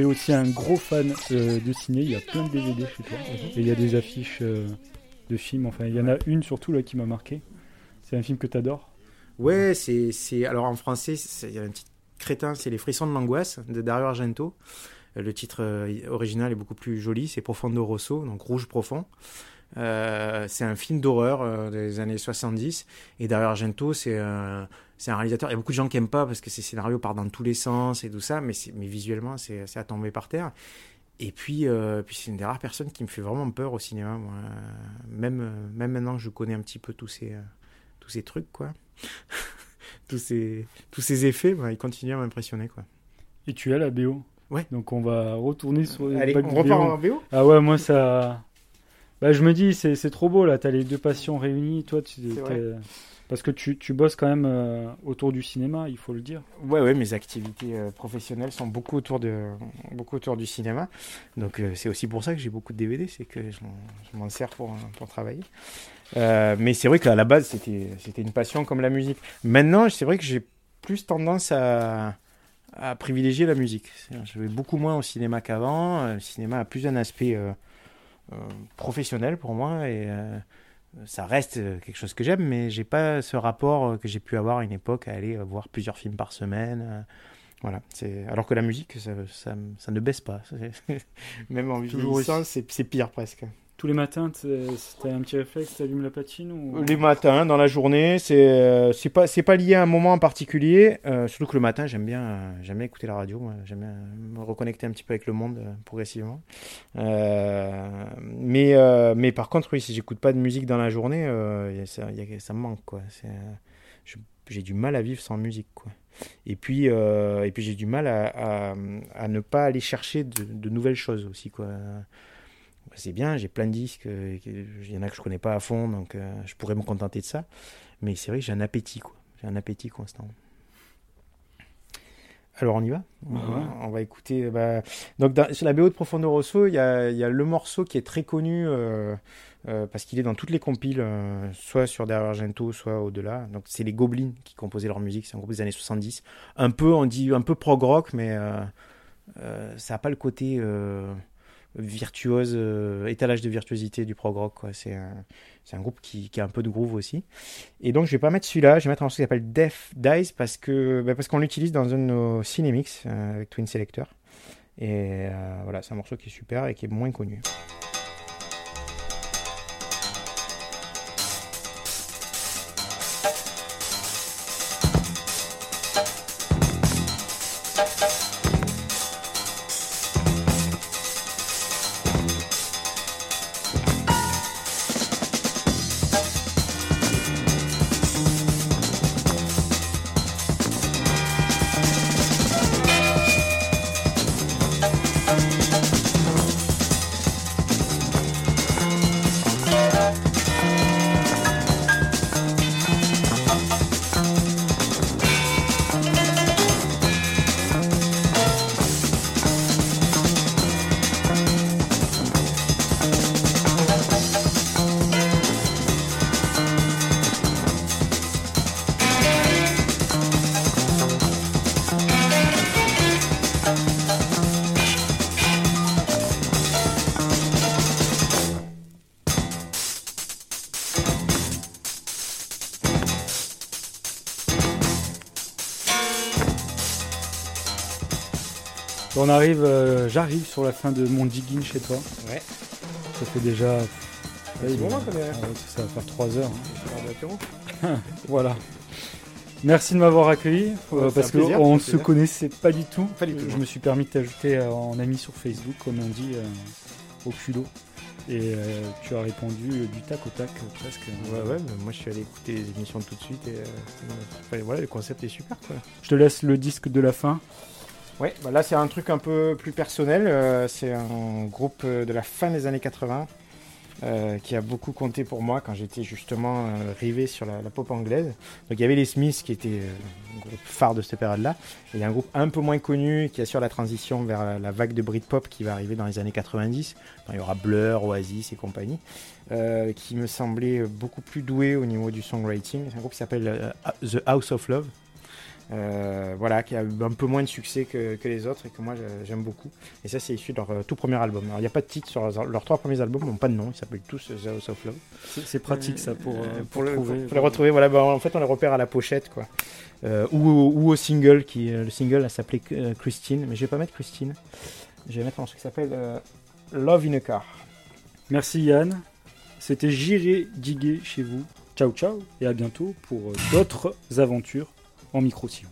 Es aussi un gros fan euh, de ciné, il y a plein de DVD chez toi. Et il y a des affiches euh, de films, enfin il y en a une surtout là qui m'a marqué. C'est un film que tu adores. Ouais, c'est, c'est alors en français, il y a un titre crétin, c'est Les frissons de l'angoisse de Dario Argento. Euh, Le titre euh, original est beaucoup plus joli, c'est Profondo Rosso, donc Rouge profond. Euh, c'est un film d'horreur euh, des années 70 et Dario Argento c'est un, réalisateur. Il y a beaucoup de gens qui aiment pas parce que ses scénarios partent dans tous les sens et tout ça, mais, visuellement c'est, à tomber par terre. Et puis, euh, puis c'est une des rares personnes qui me fait vraiment peur au cinéma. moi. Même, même maintenant que je connais un petit peu tous ces, tous ces trucs, quoi. (laughs) tous, ces, tous ces effets, bah, ils continuent à m'impressionner, quoi. Et tu as la BO. Ouais. Donc on va retourner sur les Allez, on repart en BO Ah ouais, moi ça. Bah, je me dis, c'est trop beau là, t'as les deux passions réunies. Toi, tu. Parce que tu, tu bosses quand même euh, autour du cinéma, il faut le dire. Ouais, ouais, mes activités euh, professionnelles sont beaucoup autour, de, beaucoup autour du cinéma. Donc, euh, c'est aussi pour ça que j'ai beaucoup de DVD, c'est que je m'en- sers pour, pour travailler. Mais c'est vrai qu'à la base, c'était une passion comme la musique. Maintenant, c'est vrai que j'ai plus tendance à, à privilégier la musique. Je vais beaucoup moins au cinéma qu'avant. Le cinéma a plus un aspect professionnel pour moi et euh, ça reste euh, quelque chose que j'aime, mais j'ai pas ce rapport euh, que j'ai pu avoir à une époque à aller euh, voir plusieurs films par semaine. euh, Voilà, c'est alors que la musique, ça, ça, ça ne baisse pas. (laughs) Même en vieillissant, c'est pire presque. Tous les matins, t'as un petit réflexe, t'allumes la platine ou... Les matins, dans la journée, c'est euh, c'est pas c'est pas lié à un moment en particulier. euh, surtout que le matin, j'aime bien euh, j'aime écouter la radio. J'aime bien me reconnecter un petit peu avec le monde progressivement. Mais mais par contre, oui, si j'écoute pas de musique dans la journée, ça me manque quoi. J'ai du mal à vivre sans musique quoi. Et puis et puis j'ai du mal à, à, à ne pas aller chercher de, de nouvelles choses aussi quoi. C'est bien, j'ai plein de disques, euh, il y en a que je connais pas à fond, donc euh, je pourrais me contenter de ça. Mais c'est vrai que j'ai un appétit, quoi. J'ai un appétit constant. Alors on y va? On, Bah ouais. on va écouter. bah, donc dans- sur la BO de Profondo Rosso, il y a, il y a le morceau qui est très connu euh, euh, parce qu'il est dans toutes les compiles, euh, soit sur Dario Argento, soit au-delà. Donc c'est les Goblins qui composaient leur musique, c'est un groupe des années 70. Un peu, on dit un peu prog rock, mais euh, euh, ça n'a pas le côté euh, virtuose, euh, étalage de virtuosité du prog rock. C'est un, un groupe qui, qui a un peu de groove aussi. Et donc je vais pas mettre celui-là, je vais mettre un morceau qui s'appelle Death Dies parce que bah, parce qu'on l'utilise dans un de nos cinémix euh, avec Twin Selector. Et euh, voilà, c'est un morceau qui est super et qui est moins connu. Arrive, euh, j'arrive sur la fin de mon digging chez toi. Ouais. Ça fait déjà. petit moment, quand même. Ouais, ça va faire 3 heures. hein. (laughs) Voilà. Merci de m'avoir accueilli Ouais, euh, c'est parce un plaisir, qu'on c'est un se plaisir. connaissait pas du tout. Pas du tout, Je me suis permis de t'ajouter euh, en ami sur Facebook, comme on dit, euh, au culot. Et euh, tu as répondu euh, du tac au tac euh, presque. Ouais, ouais, mais moi je suis allé écouter les émissions tout de suite et euh, enfin, voilà, le concept est super quoi. Je te laisse le disque de la fin. Ouais, bah là c'est un truc un peu plus personnel. euh, c'est un groupe euh, de la fin des années 80 euh, qui a beaucoup compté pour moi quand j'étais justement euh, rivé sur la, pop anglaise. Donc il y avait les Smiths qui étaient un groupe phare de cette période-là. Il y a un groupe un peu moins connu qui assure la transition vers la, vague de Britpop qui va arriver dans les années 90. Enfin, il y aura Blur, Oasis et compagnie. qui me semblait beaucoup plus doué au niveau du songwriting. C'est un groupe qui s'appelle The House of Love. Euh, voilà, qui a eu un peu moins de succès que, que les autres et que moi j'aime beaucoup. Et ça, c'est issu de leur euh, tout premier album. Alors, il n'y a pas de titre sur leurs, leurs trois premiers albums, n'ont pas de nom, ils s'appellent tous The House of Love. C'est- pratique, ça, pour, euh, pour, pour le- trouver. pour- pour les retrouver. Voilà, bah, en fait, on les repère à la pochette, quoi. Ou, au- ou au single, qui, le single s'appelait Christine, mais je vais pas mettre Christine. Je vais mettre un truc qui s'appelle Love in a Car. Merci Yann. C'était J'irai diguer chez vous. Ciao ciao et à bientôt pour d'autres aventures en micro-sillon.